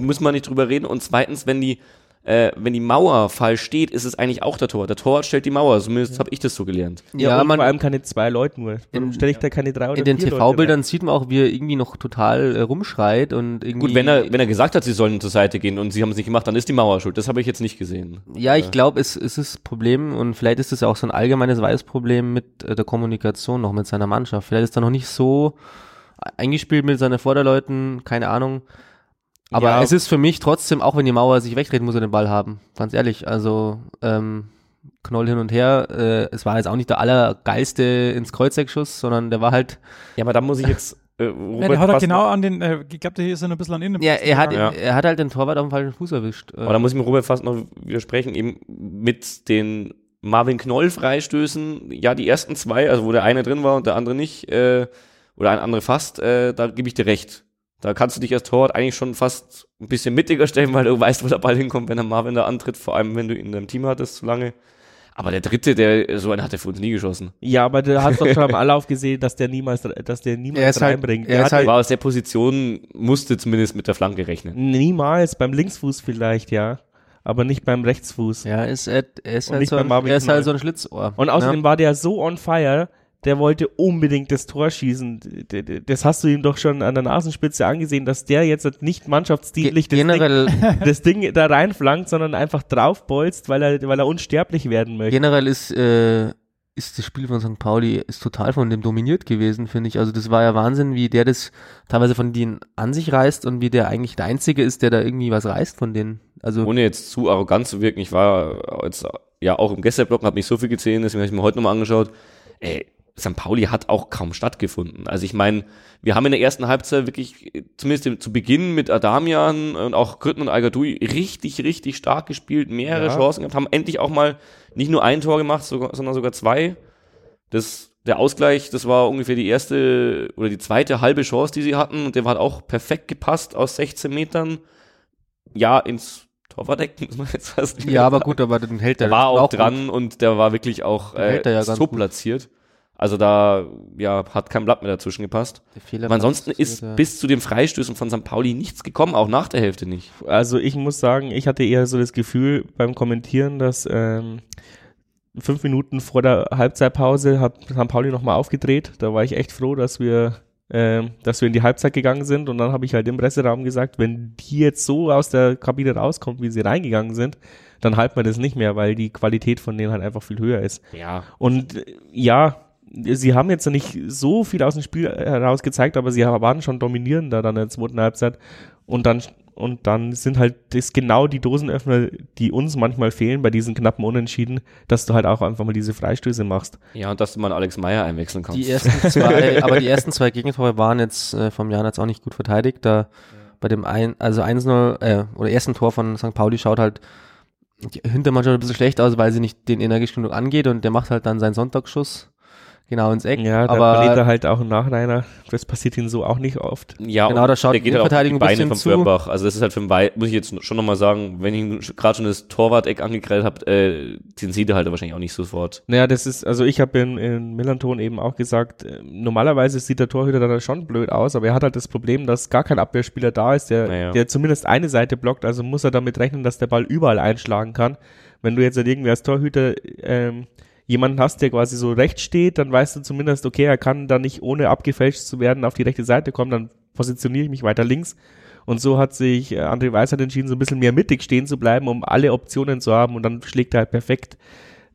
muss man nicht drüber reden, und zweitens, wenn die, äh, wenn die Mauer falsch steht, ist es eigentlich auch der Torwart. Der Torwart stellt die Mauer, zumindest habe ich das so gelernt. Ja, und man, vor allem keine zwei Leute nur. Warum stelle ich da keine drei oder in den TV-Bildern sieht man auch, wie er irgendwie noch total äh, rumschreit und irgendwie. Gut, wenn er, wenn er gesagt hat, sie sollen zur Seite gehen und sie haben es nicht gemacht, dann ist die Mauer schuld. Das habe ich jetzt nicht gesehen. Ja, ich glaube, es, es ist das Problem und vielleicht ist es ja auch so ein allgemeines Weißproblem mit äh, der Kommunikation noch mit seiner Mannschaft. Vielleicht ist er noch nicht so eingespielt mit seinen Vorderleuten, keine Ahnung. Aber Ja. es ist für mich trotzdem, auch wenn die Mauer sich wegdreht, muss er den Ball haben. Ganz ehrlich, also ähm, Knoll hin und her. Äh, es war jetzt auch nicht der allergeilste ins Kreuzeckschuss, sondern der war halt, Ja, aber da muss ich jetzt, äh, Ja, der hat er fast genau an den, äh, ich glaube, der hier ist ja noch ein bisschen an innen. ja, er hat, Ja. er hat halt den Torwart auf dem falschen Fuß erwischt. Äh, Aber da muss ich mir Robert fast noch widersprechen, eben mit den Marvin Knoll Freistößen, ja, die ersten zwei, also wo der eine drin war und der andere nicht, äh, oder ein andere fast, äh, da gebe ich dir recht. Da kannst du dich als Torwart eigentlich schon fast ein bisschen mittiger stellen, weil du weißt, wo der Ball hinkommt, wenn der Marvin da antritt, vor allem wenn du ihn in deinem Team hattest so lange. Aber der dritte, der so einen hat er für uns nie geschossen. Ja, aber du hast doch schon am Anlauf gesehen, dass der niemals, dass der niemals Er halt- reinbringt. er Der ist hat halt- War aus der Position, musste zumindest mit der Flanke rechnen. niemals beim Linksfuß vielleicht, ja. Aber nicht beim Rechtsfuß. ja, er ist, er ist, halt so, ein, Marvin er ist halt so ein Schlitzohr. Und außerdem ja. war der so on fire, der wollte unbedingt das Tor schießen. Das hast du ihm doch schon an der Nasenspitze angesehen, dass der jetzt nicht mannschaftsdienlich Ge das, Ding, das Ding da reinflankt, sondern einfach draufbolzt, weil er, weil er unsterblich werden möchte. generell ist, äh, ist das Spiel von St. Pauli ist total von dem dominiert gewesen, finde ich. Also das war ja Wahnsinn, wie der das teilweise von denen an sich reißt und wie der eigentlich der Einzige ist, der da irgendwie was reißt von denen. Also Ohne jetzt zu arrogant zu wirken, ich war jetzt ja auch im Gästeblock, habe nicht so viel gesehen, deswegen habe ich mir heute nochmal angeschaut. Ey, St. Pauli hat auch kaum stattgefunden. Also ich meine, wir haben in der ersten Halbzeit wirklich, zumindest zu Beginn mit Adamian und auch Grütten und Algadui richtig, richtig stark gespielt, mehrere Ja. Chancen gehabt, haben endlich auch mal nicht nur ein Tor gemacht, sogar, sondern sogar zwei. Das, der Ausgleich, das war ungefähr die erste oder die zweite halbe Chance, die sie hatten und der hat auch perfekt gepasst aus 16 Metern. Ja, ins Torwartdeck, muss man jetzt fast Ja, aber gut, aber dann hält der der war auch, gut. dran und der war wirklich auch äh, ja so gut. platziert. Also da ja, hat kein Blatt mehr dazwischen gepasst. Aber ansonsten ist bis zu den Freistößen von St. Pauli nichts gekommen, auch nach der Hälfte nicht. Also ich muss sagen, ich hatte eher so das Gefühl beim Kommentieren, dass ähm, fünf Minuten vor der Halbzeitpause hat St. Pauli nochmal aufgedreht. Da war ich echt froh, dass wir, ähm, dass wir in die Halbzeit gegangen sind. Und dann habe ich halt im Presseraum gesagt, wenn die jetzt so aus der Kabine rauskommt, wie sie reingegangen sind, dann halten wir das nicht mehr, weil die Qualität von denen halt einfach viel höher ist. Ja. Und äh, ja, sie haben jetzt nicht so viel aus dem Spiel heraus gezeigt, aber sie waren schon dominierender dann in der zweiten Halbzeit. Und dann, und dann sind halt das genau die Dosenöffner, die uns manchmal fehlen bei diesen knappen Unentschieden, dass du halt auch einfach mal diese Freistöße machst. Ja, und dass du mal Alex Meyer einwechseln kannst. Die ersten zwei, aber die ersten zwei Gegentore waren jetzt äh, vom Jan jetzt auch nicht gut verteidigt. Da bei dem ein, also 1-0 äh, oder ersten Tor von St. Pauli schaut halt die Hintermannschaft ein bisschen schlecht aus, weil sie nicht den energisch genug angeht und der macht halt dann seinen Sonntagsschuss genau ins Eck. Ja, da aber verliert er halt auch im Nachhinein. Das passiert ihnen so auch nicht oft. ja, Genau, und da schaut der geht die halt auch auf die Beine vom zu. Firnbach. Also das ist halt für den Wei muss ich jetzt schon nochmal sagen, wenn ich gerade schon das Torwart-Eck angekreidet habe, äh, den sieht er halt wahrscheinlich auch nicht sofort. Naja, das ist, also ich habe in, in Millanton eben auch gesagt, äh, normalerweise sieht der Torhüter dann schon blöd aus, aber er hat halt das Problem, dass gar kein Abwehrspieler da ist, der, Naja. der zumindest eine Seite blockt, also muss er damit rechnen, dass der Ball überall einschlagen kann. Wenn du jetzt halt irgendwie als Torhüter ähm, jemanden hast, der quasi so rechts steht, dann weißt du zumindest, okay, er kann da nicht ohne abgefälscht zu werden auf die rechte Seite kommen, dann positioniere ich mich weiter links. Und so hat sich äh, André Weisheit entschieden, so ein bisschen mehr mittig stehen zu bleiben, um alle Optionen zu haben und dann schlägt er halt perfekt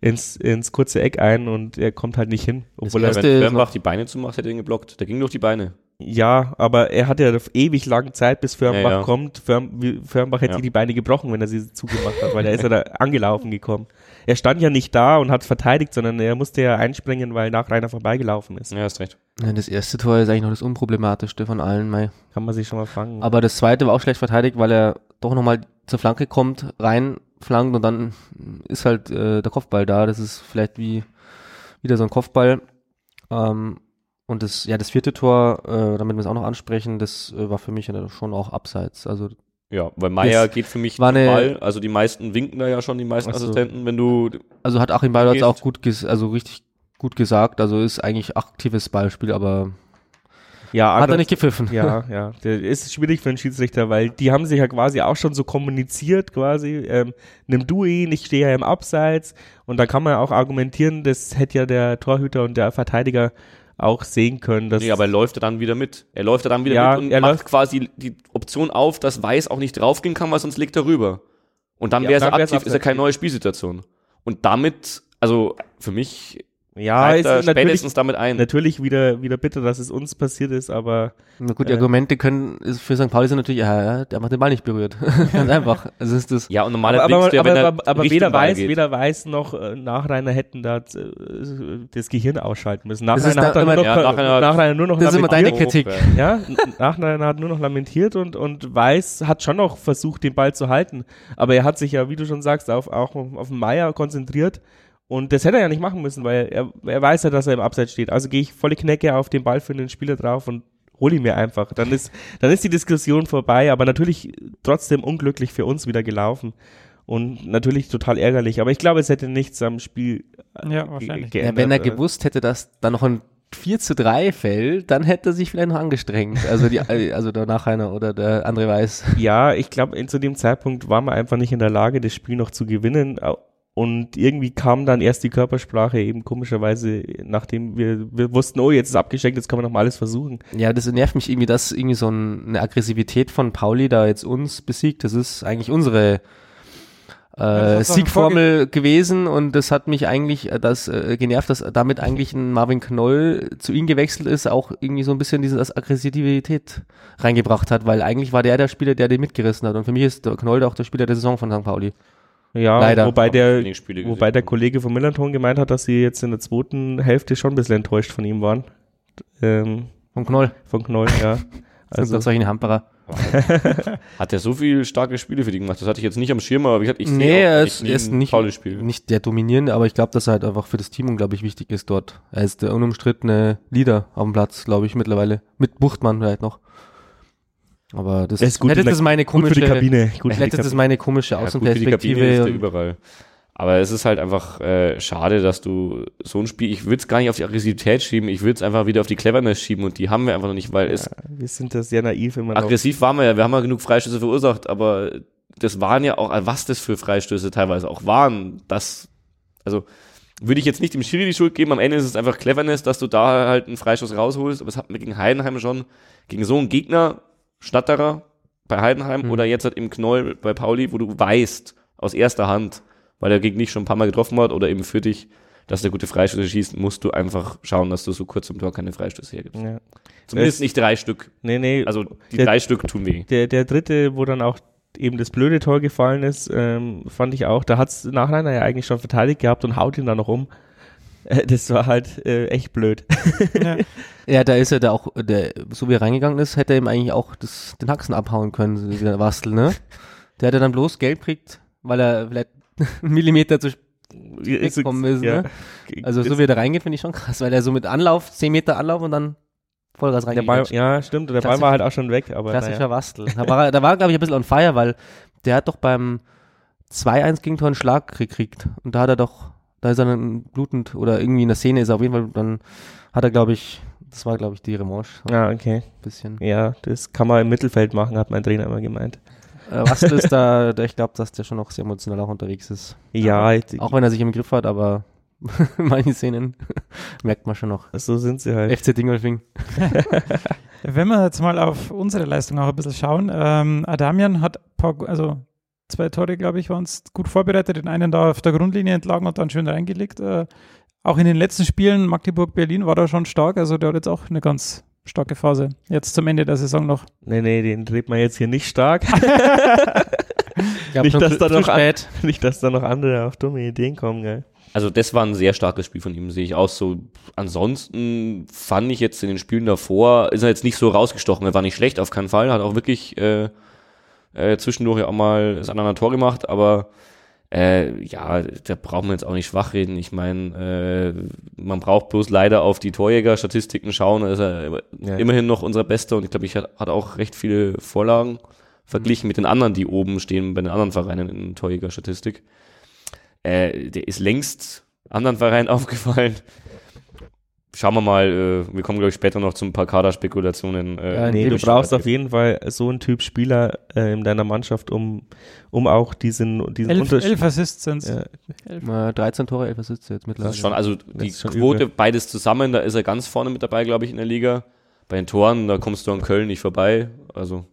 ins, ins kurze Eck ein und er kommt halt nicht hin. Obwohl er, Wenn noch- die Beine zumacht, hätte er ihn geblockt. Der ging durch die Beine. ja, aber er hat ja ewig lange Zeit, bis Firnbach Ja, ja. kommt. Firm, wie- Firnbach hätte Ja. die Beine gebrochen, wenn er sie zugemacht hat, weil er ist ja da angelaufen gekommen. Er stand ja nicht da und hat verteidigt, sondern er musste ja einspringen, weil nach Rainer vorbeigelaufen ist. Ja, hast recht. Ja, das erste Tor ist eigentlich noch das unproblematischste von allen. Mei. Kann man sich schon mal fangen. Aber das zweite war auch schlecht verteidigt, weil er doch nochmal zur Flanke kommt, reinflankt und dann ist halt äh, der Kopfball da. Das ist vielleicht wie wieder so ein Kopfball. Ähm, und das, ja, das vierte Tor, äh, damit wir es auch noch ansprechen, das äh, war für mich ja schon auch abseits. Also Ja, weil Meier geht für mich war Ball. Also die meisten winken da ja schon, die meisten Ach so. Assistenten. Wenn du Also hat Achim Gehst. auch gut, ges also richtig gut gesagt. Also ist eigentlich aktives Ballspiel, aber ja, hat er nicht gepfiffen. Ja, ja. Der ist schwierig für einen Schiedsrichter, weil die haben sich ja quasi auch schon so kommuniziert, quasi. Ähm, nimm du ihn, ich stehe ja im Abseits. Und da kann man ja auch argumentieren, das hätte ja der Torhüter und der Verteidiger auch sehen können. Dass nee, aber er läuft ja dann wieder mit. Er läuft ja dann wieder Ja, mit und er macht läuft- quasi die Option auf, dass Weiß auch nicht draufgehen kann, weil sonst liegt er rüber. Und dann Ja, wäre es aktiv, ist ja keine neue Spielsituation. Und damit, also für mich ja, greift ist spätestens damit ein. natürlich wieder, wieder bitter, dass es uns passiert ist, aber Na gut, die Äh. Argumente können ist für St. Pauli sind natürlich, ja, ja, der hat den Ball nicht berührt. Ganz einfach. Also ist das. Ja, und normaler aber, aber, du ja, aber, wenn er aber, aber weder Ball weiß, geht. weder weiß noch äh, Nachreiner hätten da äh, das Gehirn ausschalten müssen. Das ist Nachreiner hat da dann nur immer- noch, Ja, Nachreiner hat- Nachreiner nur noch Das ist immer deine lamentiert. Kritik. Ja, Nachreiner hat nur noch lamentiert und, und Weiß hat schon noch versucht, den Ball zu halten. Aber er hat sich ja, wie du schon sagst, auf, auch auf den Meier konzentriert. Und das hätte er ja nicht machen müssen, weil er, er weiß ja, dass er im Abseits steht. Also gehe ich volle Knecke auf den Ball für den Spieler drauf und hole ihn mir einfach. Dann ist, dann ist die Diskussion vorbei, aber natürlich trotzdem unglücklich für uns wieder gelaufen. Und natürlich total ärgerlich. Aber ich glaube, es hätte nichts am Spiel äh, Ja, wahrscheinlich. Ja, geändert. wenn er gewusst hätte, dass da noch ein 4 zu 3 fällt, dann hätte er sich vielleicht noch angestrengt. Also die, also der Nachreiner oder der André Weiß. Ja, ich glaube, zu dem Zeitpunkt waren wir einfach nicht in der Lage, das Spiel noch zu gewinnen. Und irgendwie kam dann erst die Körpersprache eben komischerweise, nachdem wir, wir wussten, oh, jetzt ist abgeschenkt, jetzt können wir noch mal alles versuchen. Ja, das nervt mich irgendwie, dass irgendwie so ein, eine Aggressivität von Pauli da jetzt uns besiegt. Das ist eigentlich unsere äh, Siegformel gewesen und das hat mich eigentlich äh, das äh, genervt, dass damit eigentlich ein Marvin Knoll zu ihm gewechselt ist, auch irgendwie so ein bisschen diese Aggressivität reingebracht hat, weil eigentlich war der der Spieler, der den mitgerissen hat und für mich ist der Knoll auch der Spieler der Saison von St. Pauli. Ja, Leider. wobei der, wobei der Kollege von Millanton gemeint hat, dass sie jetzt in der zweiten Hälfte schon ein bisschen enttäuscht von ihm waren. Ähm, Vom Knoll. von Knoll, ja. Also Also, solche Hamperer. Hat er so viele starke Spiele für die gemacht? Das hatte ich jetzt nicht am Schirm, aber wie gesagt, ich Nee, sehe er ist, er ist nicht, nicht der dominierende, aber ich glaube, dass er halt einfach für das Team unglaublich wichtig ist dort. Er ist der unumstrittene Leader auf dem Platz, glaube ich, mittlerweile. Mit Buchtmann vielleicht noch. Aber das ist gut der- das meine gut für die komische, Kabine. Gut für die hätte das Kabine. meine komische Ja, gut, für die Kabine ist Außenperspektive. er überall. Aber es ist halt einfach äh, schade, dass du so ein Spiel, ich würde es gar nicht auf die Aggressivität schieben, ich würde es einfach wieder auf die Cleverness schieben und die haben wir einfach noch nicht, weil es Wir sind da sehr naiv immer noch. aggressiv waren wir ja, wir haben ja genug Freistöße verursacht, aber das waren ja auch, was das für Freistöße teilweise auch waren, das, also würde ich jetzt nicht dem Schiri die Schuld geben, am Ende ist es einfach Cleverness, dass du da halt einen Freistoß rausholst, aber es hat mir gegen Heidenheim schon, gegen so einen Gegner, Stadterer bei Heidenheim Mhm. oder jetzt halt im Knoll bei Pauli, wo du weißt, aus erster Hand, weil der Gegner dich schon ein paar Mal getroffen hat oder eben für dich, dass der gute Freistöße schießt, musst du einfach schauen, dass du so kurz im Tor keine Freistöße hergibst. Ja. Zumindest Es- nicht drei Stück. Nee, nee. Also die Der- drei Stück tun weh. der, der dritte, wo dann auch eben das blöde Tor gefallen ist, ähm, fand ich auch, da hat's Nachreiner ja eigentlich schon verteidigt gehabt und haut ihn dann noch um. Das war halt äh, echt blöd. Ja. Ja, da ist er da auch, der, so wie er reingegangen ist, hätte er ihm eigentlich auch das, den Haxen abhauen können, der Wastel, ne? Der hätte dann bloß gelb kriegt, weil er vielleicht einen Millimeter zu spät gekommen ist, ne? Also so wie er da reingeht, finde ich schon krass, weil er so mit Anlauf, 10 Meter Anlauf und dann Vollgas reingeht. ja, stimmt, der Ball war halt auch schon weg, aber Klassischer naja. Wastel. Da war, da war glaube ich, ein bisschen on fire, weil der hat doch beim 2-1 Gegentor einen Schlag gekriegt. Und da hat er doch, da ist er dann blutend oder irgendwie in der Szene ist er auf jeden Fall, dann hat er, glaube ich, das war, glaube ich, die Revanche. So Ja, okay. ein bisschen. Ja, das kann man im Mittelfeld machen, hat mein Trainer immer gemeint. Äh, Wastel ist da, ich glaube, dass der schon noch sehr emotional auch unterwegs ist. Ja, ich- Auch wenn er sich im Griff hat, aber manche Szenen merkt man schon noch. so sind sie halt. FC Dingolfing. Wenn wir jetzt mal auf unsere Leistung auch ein bisschen schauen, ähm, Adamian hat ein paar, gu- also zwei Tore, glaube ich, waren es gut vorbereitet, den einen da auf der Grundlinie entlagen und dann schön reingelegt. Äh, auch in den letzten Spielen, Magdeburg-Berlin, war da schon stark, also der hat jetzt auch eine ganz starke Phase. Jetzt zum Ende der Saison noch. Nee, nee, den dreht man jetzt hier nicht stark. Nicht, dass zu- da noch an- spät. nicht, dass da noch andere auf dumme Ideen kommen, gell. Also das war ein sehr starkes Spiel von ihm, sehe ich auch so. Ansonsten fand ich jetzt in den Spielen davor, ist er jetzt nicht so rausgestochen. Er war nicht schlecht, auf keinen Fall. Hat auch wirklich äh, äh, zwischendurch ja auch mal das andere Tor gemacht, aber äh, ja, da brauchen wir jetzt auch nicht schwach reden. Ich meine, äh, man braucht bloß leider auf die Torjäger-Statistiken schauen. Da ist er Ja. immerhin noch unser Bester und ich glaube, ich hat, hat auch recht viele Vorlagen verglichen mit den anderen, die oben stehen bei den anderen Vereinen in Torjäger-Statistik. Äh, der ist längst anderen Vereinen aufgefallen. Schauen wir mal, äh, wir kommen, glaube ich, später noch zu ein paar Kaderspekulationen. Äh, Ja, Nee, du brauchst auf jeden Fall so einen Typ Spieler äh, in deiner Mannschaft, um, um auch diesen, diesen Elf, Unterschied. elf Assists sind Ja, Äh, 13 Tore, 11 Assists jetzt Das mittlerweile. ist schon, also die ist schon Quote, übel. beides zusammen, da ist er ganz vorne mit dabei, glaube ich, in der Liga. Bei den Toren, da kommst du an Köln nicht vorbei. Also,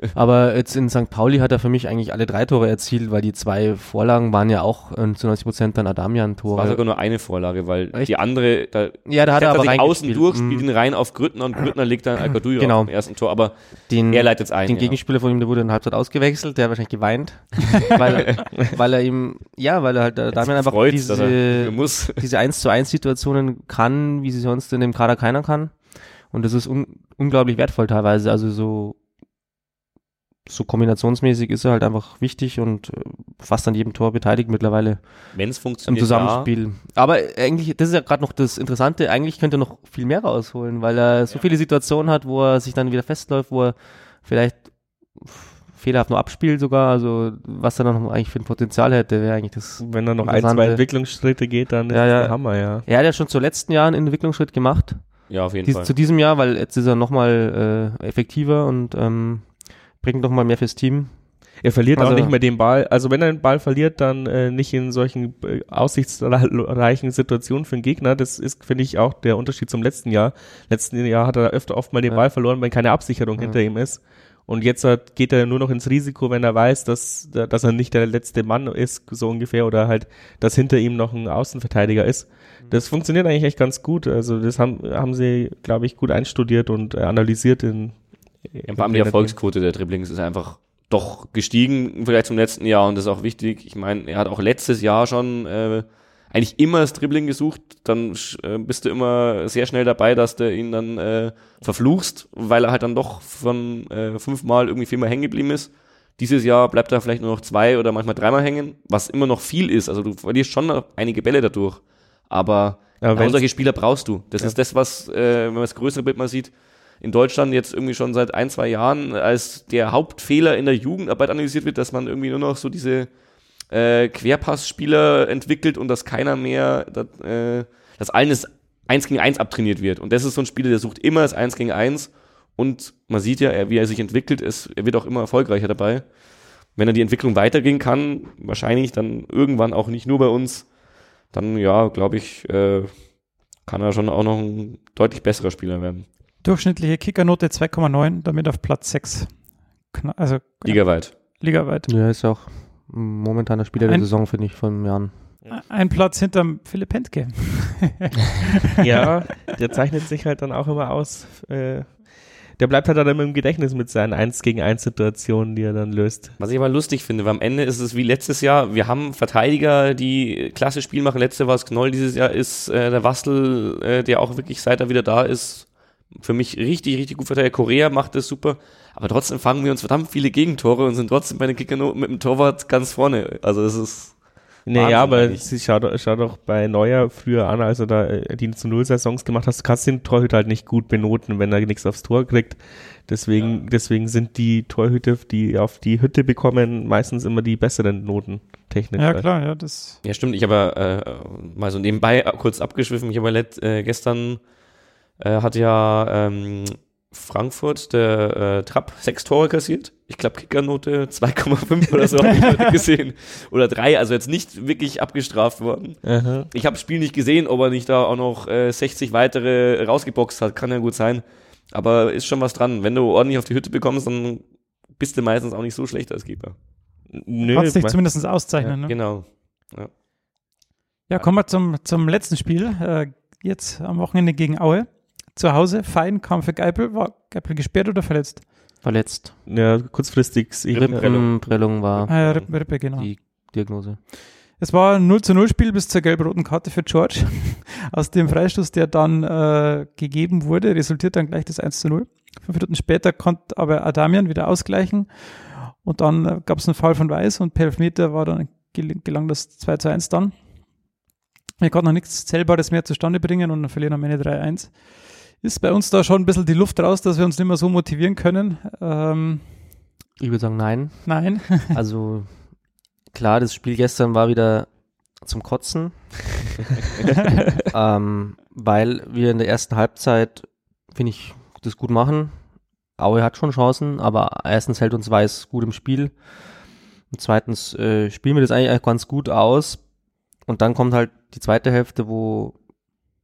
Aber jetzt in St. Pauli hat er für mich eigentlich alle drei Tore erzielt, weil die zwei Vorlagen waren ja auch äh, zu 90 Prozent dann es war Adamian-Tore. sogar nur eine Vorlage, weil Echt? die andere, da Ja, da hat er aber sich außen durch, spielt ihn rein auf Grüttner und Grüttner legt dann al Genau. auf dem ersten Tor, aber den, er leitet es ein. den ja. Gegenspieler von ihm, der wurde in der Halbzeit ausgewechselt, der hat wahrscheinlich geweint, weil, weil er ihm, ja, weil er halt Adamian einfach Freut, diese, diese 1 zu 1 Situationen kann, wie sie sonst in dem Kader keiner kann. Und das ist un unglaublich wertvoll teilweise. Also so, so kombinationsmäßig ist er halt einfach wichtig und äh, fast an jedem Tor beteiligt mittlerweile Wenn es im funktioniert, Zusammenspiel. Aber eigentlich, das ist ja gerade noch das Interessante, eigentlich könnte er noch viel mehr rausholen, weil er so viele Situationen hat, wo er sich dann wieder festläuft, wo er vielleicht fehlerhaft nur abspielt sogar, also was er dann noch eigentlich für ein Potenzial hätte, wäre eigentlich das wenn er noch ein, zwei Entwicklungsschritte geht, dann ist Ja, das ja. der Hammer, ja. Er hat ja schon zu letzten Jahren einen Entwicklungsschritt gemacht, ja. auf jeden dies, Fall. zu diesem Jahr, weil jetzt ist er nochmal äh, effektiver und ähm, bringt nochmal mehr fürs Team. Er verliert Also- auch nicht mehr den Ball. Also wenn er den Ball verliert, dann äh, nicht in solchen äh, aussichtsreichen Situationen für den Gegner. Das ist, finde ich, auch der Unterschied zum letzten Jahr. Letzten Jahr hat er öfter oft mal den Ja. Ball verloren, wenn keine Absicherung Ja. hinter ihm ist. Und jetzt hat, geht er nur noch ins Risiko, wenn er weiß, dass, dass er nicht der letzte Mann ist, so ungefähr, oder halt, dass hinter ihm noch ein Außenverteidiger ist. Das funktioniert eigentlich echt ganz gut. Also das haben, haben sie, glaube ich, gut einstudiert und äh, analysiert in, Ja, vor allem die Erfolgsquote der Dribblings ist einfach doch gestiegen vielleicht zum letzten Jahr und das ist auch wichtig. Ich meine, er hat auch letztes Jahr schon äh, eigentlich immer das Dribbling gesucht, dann äh, bist du immer sehr schnell dabei, dass du ihn dann äh, verfluchst, weil er halt dann doch von äh, fünfmal irgendwie viermal hängen geblieben ist. Dieses Jahr bleibt er vielleicht nur noch zwei oder manchmal dreimal hängen, was immer noch viel ist. Also du verlierst schon noch einige Bälle dadurch. Aber Ja, genau solche Spieler brauchst du. Das Ja. ist das, was, äh, wenn man das größere Bild mal sieht, in Deutschland jetzt irgendwie schon seit ein, zwei Jahren als der Hauptfehler in der Jugendarbeit analysiert wird, dass man irgendwie nur noch so diese äh, Querpassspieler entwickelt und dass keiner mehr, dass, äh, dass allen das 1 gegen 1 abtrainiert wird. Und das ist so ein Spieler, der sucht immer das 1 gegen 1 und man sieht ja, wie er sich entwickelt, ist, er wird auch immer erfolgreicher dabei. Wenn er die Entwicklung weitergehen kann, wahrscheinlich dann irgendwann auch nicht nur bei uns, dann ja, glaube ich, äh, kann er schon auch noch ein deutlich besserer Spieler werden. Durchschnittliche Kickernote 2,9, damit auf Platz 6. Kna also Ligaweit. ligaweit. Ja, ist ja auch momentan der Spieler der Ein- Saison, finde ich, von Jahren. Ein Platz hinterm Philipp Pentke. ja, der zeichnet sich halt dann auch immer aus. Äh, der bleibt halt dann immer im Gedächtnis mit seinen 1 gegen 1 Situationen, die er dann löst. Was ich aber lustig finde, weil am Ende ist es wie letztes Jahr, wir haben Verteidiger, die klasse Spiel machen. Letzte war es Knoll, dieses Jahr ist äh, der Wastel, äh, der auch wirklich seit er wieder da ist, für mich richtig, richtig gut verteidigt. Korea macht das super, aber trotzdem fangen wir uns verdammt viele Gegentore und sind trotzdem bei den Kickernoten mit dem Torwart ganz vorne. Also es ist Nee, Wahnsinn ja, aber schau, doch- schau doch bei Neuer früher an, als du da äh, die zu Null Saisons gemacht hast, du kannst den Torhüter halt nicht gut benoten, wenn er nichts aufs Tor kriegt. Deswegen, deswegen sind die Torhüter, die auf die Hütte bekommen, meistens immer die besseren Noten technisch. Ja, klar, ja, das. Ja, stimmt. Ich habe äh, mal so nebenbei kurz abgeschwiffen. Ich habe äh, gestern äh, hat ja ähm, Frankfurt der äh, Trapp sechs Tore kassiert. Ich glaube Kickernote 2,5 oder so habe ich heute gesehen. Oder drei, also jetzt nicht wirklich abgestraft worden. Aha. Ich habe das Spiel nicht gesehen, ob er nicht da auch noch äh, 60 weitere rausgeboxt hat. Kann ja gut sein. Aber ist schon was dran. Wenn du ordentlich auf die Hütte bekommst, dann bist du meistens auch nicht so schlecht als Keeper. Nö, Kannst dich zumindest auszeichnen. ne? Genau. Ja, kommen wir zum, zum letzten Spiel. Äh, jetzt am Wochenende gegen Aue. Zu Hause, Fein kam für Geipel. War Geipel gesperrt oder verletzt? Verletzt. ja, kurzfristig. Ich, Rippenprellung war Ah, ja, Rippe, Rippe, genau. die Diagnose. Es war ein 0 zu 0 Spiel bis zur gelb-roten Karte für George. Aus dem Freistoß, der dann äh, gegeben wurde, resultiert dann gleich das 1 zu 0. Fünf Minuten später konnte aber Adamian wieder ausgleichen. Und dann äh, gab es einen Fall von Weiß und per Elfmeter war dann gel gelang das 2 zu 1 dann. Wir konnten noch nichts Zählbares mehr zustande bringen und dann verlieren am Ende 3-1. Ist bei uns da schon ein bisschen die Luft raus, dass wir uns nicht mehr so motivieren können. Ähm, Ich würde sagen, nein. nein. Also klar, das Spiel gestern war wieder zum Kotzen, ähm, weil wir in der ersten Halbzeit, finde ich, das gut machen. Aue hat schon Chancen, aber erstens hält uns Weiß gut im Spiel. Und zweitens äh, spielen wir das eigentlich auch ganz gut aus. Und dann kommt halt die zweite Hälfte, wo,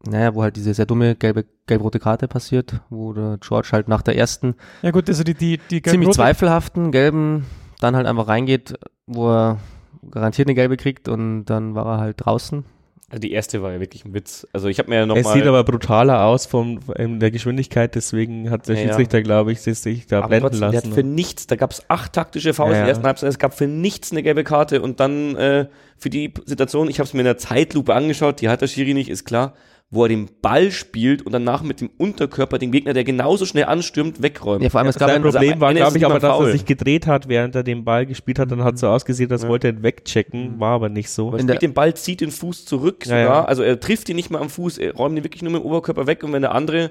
naja, wo halt diese sehr dumme gelbe, gelb-rote Karte passiert, wo der George halt nach der ersten Ja gut, also die, die, die ziemlich zweifelhaften gelben dann halt einfach reingeht, wo er garantiert eine gelbe kriegt und dann war er halt draußen. Also die erste war ja wirklich ein Witz. Also ich habe mir ja Es nochmal. sieht aber brutaler aus von in der Geschwindigkeit, deswegen hat der Ja, ja. Schiedsrichter, glaube ich, sich da Aber blenden trotzdem, der lassen. hat für nichts, da gab es acht taktische Fouls Ja, in ja. der ersten Halbzeit, es gab für nichts eine gelbe Karte und dann äh, für die Situation, ich habe es mir in der Zeitlupe angeschaut, die hat der Schiri nicht, ist klar, wo er den Ball spielt und danach mit dem Unterkörper den Gegner, der genauso schnell anstürmt, wegräumt. Ja, vor allem, es gab ein, Problem war, glaube ich, es aber, dass er sich gedreht hat, während er den Ball gespielt hat. Dann hat so ausgesehen, als Ja. wollte er ihn wegchecken, war aber nicht so. Er spielt den Ball, zieht den Fuß zurück Ja, sogar, ja. also er trifft ihn nicht mal am Fuß, er räumt ihn wirklich nur mit dem Oberkörper weg und wenn der andere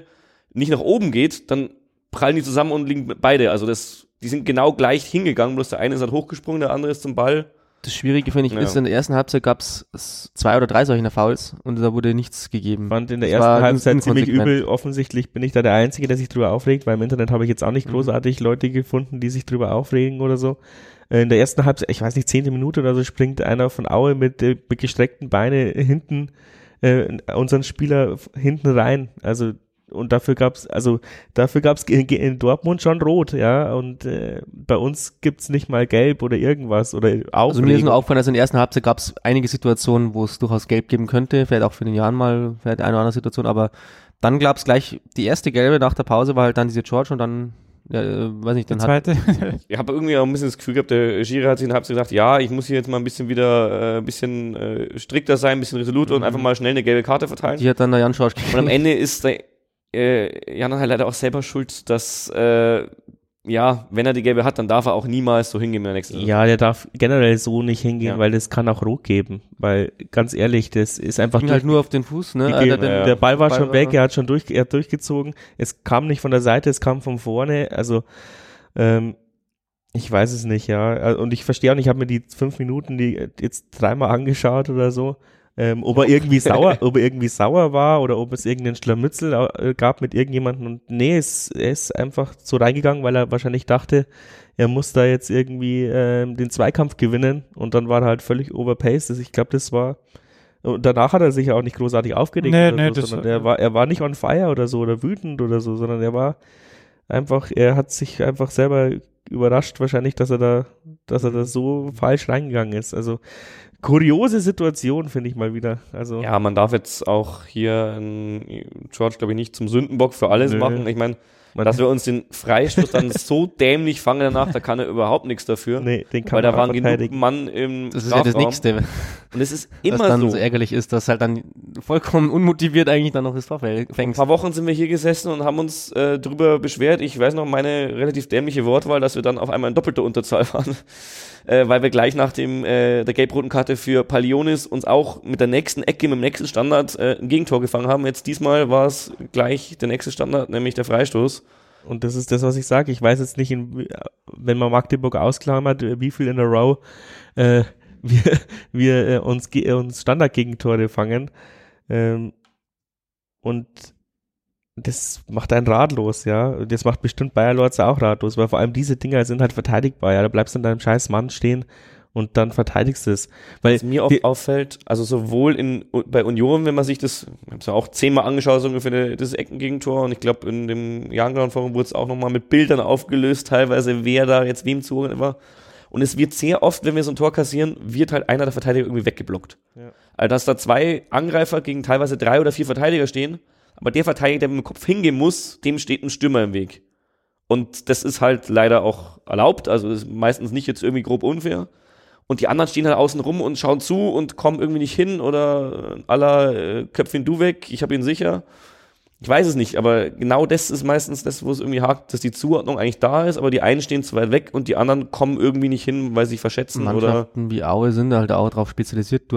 nicht nach oben geht, dann prallen die zusammen und liegen beide. Also das, die sind genau gleich hingegangen, bloß der eine ist halt hochgesprungen, der andere ist zum Ball. Das Schwierige finde ich Ja. ist, in der ersten Halbzeit gab es zwei oder drei solcher Fouls und da wurde nichts gegeben. Ich fand in der Das ersten Halbzeit ziemlich übel. Offensichtlich bin ich da der Einzige, der sich drüber aufregt, weil im Internet habe ich jetzt auch nicht Mhm. großartig Leute gefunden, die sich drüber aufregen oder so. Äh, In der ersten Halbzeit, ich weiß nicht, zehnte Minute oder so, springt einer von Aue mit, äh, mit gestreckten Beine hinten, äh, unseren Spieler hinten rein. Also, und dafür gab's, also, dafür gab's in Dortmund schon rot, ja, und äh, bei uns gibt's nicht mal gelb oder irgendwas oder Also mir ist nur aufgefallen, dass in der ersten Halbzeit gab es einige Situationen, wo es durchaus gelb geben könnte, vielleicht auch für den Jahren mal, vielleicht eine oder andere Situation, aber dann gab es gleich die erste gelbe nach der Pause war halt dann diese George und dann Ja, äh, weiß nicht, Der dann hat zweite. Ich habe irgendwie auch ein bisschen das Gefühl gehabt, der Schiri hat sich in der Halbzeit gedacht, ja, ich muss hier jetzt mal ein bisschen wieder äh, ein bisschen äh, strikter sein, ein bisschen resoluter und einfach mal schnell eine gelbe Karte verteilen. die hat dann der Jan Schorsch Und am Ende ist der äh, Jan halt leider auch selber schuld, dass äh, ja, wenn er die gelbe hat, dann darf er auch niemals so hingehen in der nächsten Ja, der darf generell so nicht hingehen, Ja. weil das kann auch rot geben. Weil, ganz ehrlich, das ist einfach ging halt nur auf den Fuß, ne? Gehen, der- ja. der Ball war Ball schon war- weg, er hat schon durch, er hat durchgezogen. Es kam nicht von der Seite, es kam von vorne. Also ähm, ich weiß es nicht, ja. Äh, Und ich verstehe auch nicht, ich habe mir die fünf Minuten die jetzt dreimal angeschaut oder so. Ähm, ob er irgendwie sauer, ob er irgendwie sauer war oder ob es irgendeinen Scharmützel äh, gab mit irgendjemandem. Und nee, es, er ist einfach so reingegangen, weil er wahrscheinlich dachte, er muss da jetzt irgendwie ähm, den Zweikampf gewinnen und dann war er halt völlig overpaced. Also ich glaube, das war und danach hat er sich ja auch nicht großartig aufgeregt Nee, nee, so, sondern er war, er war nicht on fire oder so oder wütend oder so, sondern er war einfach, er hat sich einfach selber überrascht wahrscheinlich, dass er da, dass er da so falsch reingegangen ist. Also kuriose Situation finde ich mal wieder. Also Ja, man darf jetzt auch hier George, glaube ich, nicht zum Sündenbock für alles Nö. machen. Ich meine, dass wir uns den Freistoß dann so dämlich fangen danach, da kann er überhaupt nichts dafür. nee, den kann weil da waren genug. Mann im Das ist ja das Strafraum. Nächste, Und es ist was immer dann so. so. ärgerlich ist, dass halt dann vollkommen unmotiviert eigentlich dann noch das Tor fäll- Vor ein fängst. paar Wochen sind wir hier gesessen und haben uns äh, drüber beschwert. Ich weiß noch meine relativ dämliche Wortwahl, dass wir dann auf einmal in doppelter Unterzahl waren, äh, weil wir gleich nach dem äh, der gelb-roten Karte für Palionis uns auch mit der nächsten Ecke, mit dem nächsten Standard äh, ein Gegentor gefangen haben. Jetzt diesmal war es gleich der nächste Standard, nämlich der Freistoß. Und das ist das, was ich sage. Ich weiß jetzt nicht, in, wenn man Magdeburg ausklammert, wie viel in a row äh, wir, wir äh, uns, äh, uns Standardgegentore fangen. Ähm, und das macht einen ratlos, ja. Das macht bestimmt Bayer Lorz auch ratlos, weil vor allem diese Dinger sind halt verteidigbar, ja. Da bleibst du in deinem scheiß Mann stehen und dann verteidigst du es. Weil Was mir oft wir- auffällt, also sowohl in, bei Union, wenn man sich das, ich habe es ja auch zehnmal angeschaut, so ungefähr das Eckengegentor und ich glaube in dem Youngground Forum wurde es auch nochmal mit Bildern aufgelöst, teilweise wer da jetzt wem zugeordnet war. Und es wird sehr oft, wenn wir so ein Tor kassieren, wird halt einer der Verteidiger irgendwie weggeblockt. Ja. Also dass da zwei Angreifer gegen teilweise drei oder vier Verteidiger stehen, aber der Verteidiger, der mit dem Kopf hingehen muss, dem steht ein Stürmer im Weg. Und das ist halt leider auch erlaubt, also ist meistens nicht jetzt irgendwie grob unfair. Und die anderen stehen halt außen rum und schauen zu und kommen irgendwie nicht hin oder äh, aller äh, Köpfchen du weg, ich habe ihn sicher. Ich weiß es nicht, aber genau das ist meistens das, wo es irgendwie hakt, dass die Zuordnung eigentlich da ist, aber die einen stehen zu weit weg und die anderen kommen irgendwie nicht hin, weil sie sich verschätzen oder Mannschaften wie Aue sind halt auch darauf spezialisiert,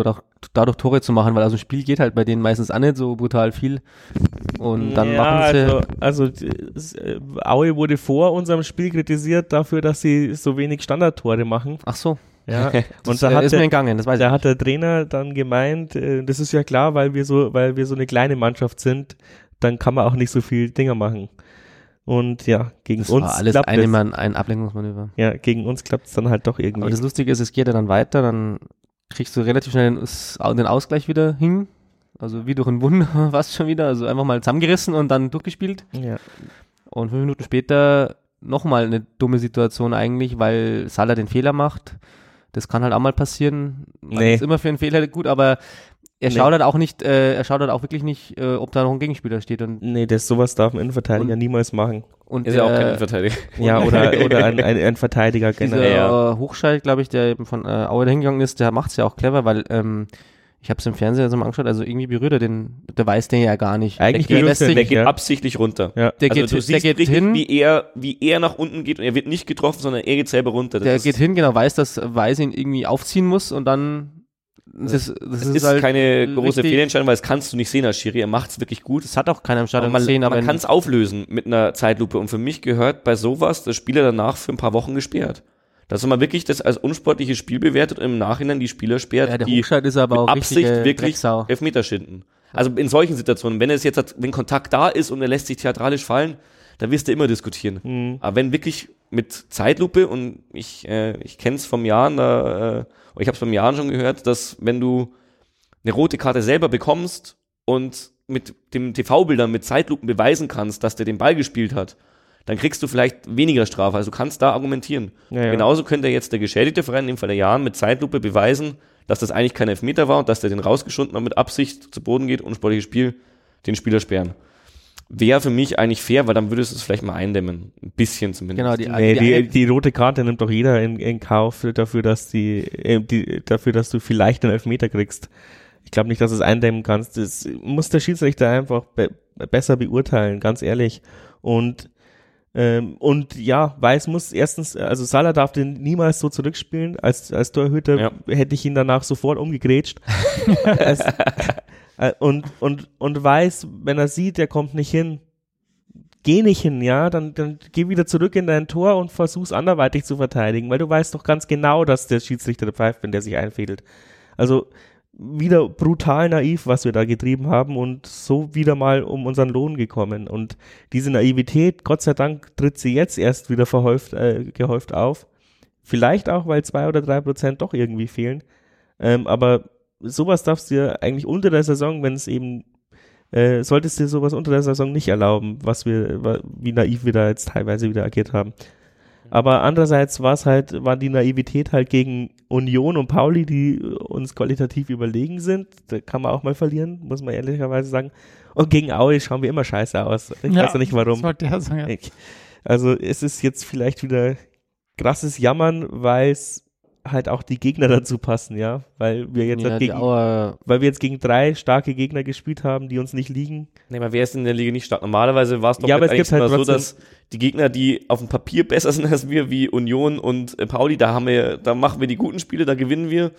dadurch Tore zu machen, weil also ein Spiel geht halt bei denen meistens auch nicht so brutal viel. Und dann ja, machen sie. Also, also äh, Aue wurde vor unserem Spiel kritisiert dafür, dass sie so wenig Standardtore machen. ach so, Ja. das Und da hat ist mir der, entgangen, das weiß da ich. hat der Trainer dann gemeint, äh, das ist ja klar, weil wir so, weil wir so eine kleine Mannschaft sind, dann kann man auch nicht so viel Dinger machen. Und ja, gegen Das uns war alles klappt eine, es. Mann, ein Ablenkungsmanöver. Ja, gegen uns klappt es dann halt doch irgendwie. Aber das Lustige ist, es geht ja dann weiter, dann kriegst du relativ schnell den, den Ausgleich wieder hin. Also wie durch ein Wunder fast schon wieder. Also einfach mal zusammengerissen und dann durchgespielt. ja. Und fünf Minuten später nochmal eine dumme Situation eigentlich, weil Salah den Fehler macht. Das kann halt auch mal passieren. Man Nee. ist immer für einen Fehler gut, aber er Nee. schaut halt auch nicht, äh, er schaut halt auch wirklich nicht, äh, ob da noch ein Gegenspieler steht. Und, Nee, das sowas darf ein Innenverteidiger Und- niemals machen. und ist ja auch äh, kein Verteidiger. Ja, oder, oder ein, ein, ein Verteidiger Dieser generell. Ja. äh, Hochscheid, glaube ich, der eben von äh, Aue da hingegangen ist, der macht es ja auch clever, weil ähm, ich habe es im Fernseher so mal angeschaut, also irgendwie berührt er den, der weiß den ja gar nicht. Eigentlich der, der er sich, Der geht ja. absichtlich runter. Ja. der also geht, du der siehst geht richtig, hin, wie er, wie er nach unten geht und er wird nicht getroffen, sondern er geht selber runter. Das der ist, geht hin, genau, weiß, dass Weiß ihn irgendwie aufziehen muss und dann das, das, Das ist, ist, halt keine große Fehlentscheidung, weil das kannst du nicht sehen als Schiri. Er macht es wirklich gut. Das hat auch keiner im Aber Stadion man, gesehen, aber man kann es auflösen mit einer Zeitlupe. Und für mich gehört bei sowas der Spieler danach für ein paar Wochen gesperrt. Dass man wirklich das als unsportliches Spiel bewertet und im Nachhinein die Spieler sperrt, ja, der die Hochscheid ist aber mit auch Absicht wirklich Drecksau. Elfmeter schinden. Also in solchen Situationen, wenn es jetzt, hat- wenn Kontakt da ist und er lässt sich theatralisch fallen, da wirst du immer diskutieren. Mhm. Aber wenn wirklich mit Zeitlupe und ich, äh, ich kenne es vom Jahren, da, äh, ich habe es beim Jahren schon gehört, dass wenn du eine rote Karte selber bekommst und mit dem TV-Bildern mit Zeitlupen beweisen kannst, dass der den Ball gespielt hat, dann kriegst du vielleicht weniger Strafe. Also du kannst da argumentieren. Ja, ja. Genauso könnte jetzt der geschädigte Verein, in dem Fall der Jahren, mit Zeitlupe beweisen, dass das eigentlich kein Elfmeter war und dass der den rausgeschunden hat mit Absicht zu Boden geht und sportliches Spiel den Spieler sperren. wäre für mich eigentlich fair, weil dann würdest du es vielleicht mal eindämmen. Ein bisschen zumindest. Genau, die, Nee, die, die, die rote Karte nimmt doch jeder in, in Kauf dafür, dass die, äh, die, dafür, dass du vielleicht einen Elfmeter kriegst. Ich glaube nicht, dass du es eindämmen kannst. Das muss der Schiedsrichter einfach be besser beurteilen, ganz ehrlich. Und ähm, und ja, Weiß muss erstens, also Salah darf den niemals so zurückspielen. Als, als Torhüter Ja. hätte ich ihn danach sofort umgegrätscht. es, äh, und, und, und Weiß, wenn er sieht, der kommt nicht hin, geh nicht hin, ja, dann, dann geh wieder zurück in dein Tor und versuch's anderweitig zu verteidigen, weil du weißt doch ganz genau, dass der Schiedsrichter der pfeift, wenn der sich einfädelt. Also wieder brutal naiv, was wir da getrieben haben und so wieder mal um unseren Lohn gekommen. Und diese Naivität, Gott sei Dank, tritt sie jetzt erst wieder verhäuft, äh, gehäuft auf. Vielleicht auch, weil zwei oder drei Prozent doch irgendwie fehlen. Ähm, aber sowas darfst du dir eigentlich unter der Saison, wenn es eben äh, solltest dir sowas unter der Saison nicht erlauben, was wir, wie naiv wir da jetzt teilweise wieder agiert haben. Aber andererseits war es halt, war die Naivität halt gegen Union und Pauli, die uns qualitativ überlegen sind. Da kann man auch mal verlieren, muss man ehrlicherweise sagen. Und gegen Aue schauen wir immer scheiße aus. Ich weiß ja nicht warum. Sagen, ja. Also es ist jetzt vielleicht wieder krasses Jammern, weil es halt auch die Gegner dazu passen, ja. Weil wir jetzt ja, halt gegen, Auer, weil wir jetzt gegen drei starke Gegner gespielt haben, die uns nicht liegen. Nee, aber wer ist in der Liga nicht stark? Normalerweise war es doch Ja, aber es gibt halt immer so, dass die Gegner, die auf dem Papier besser sind als wir, wie Union und äh, Pauli, da haben wir, da machen wir die guten Spiele, da gewinnen wir.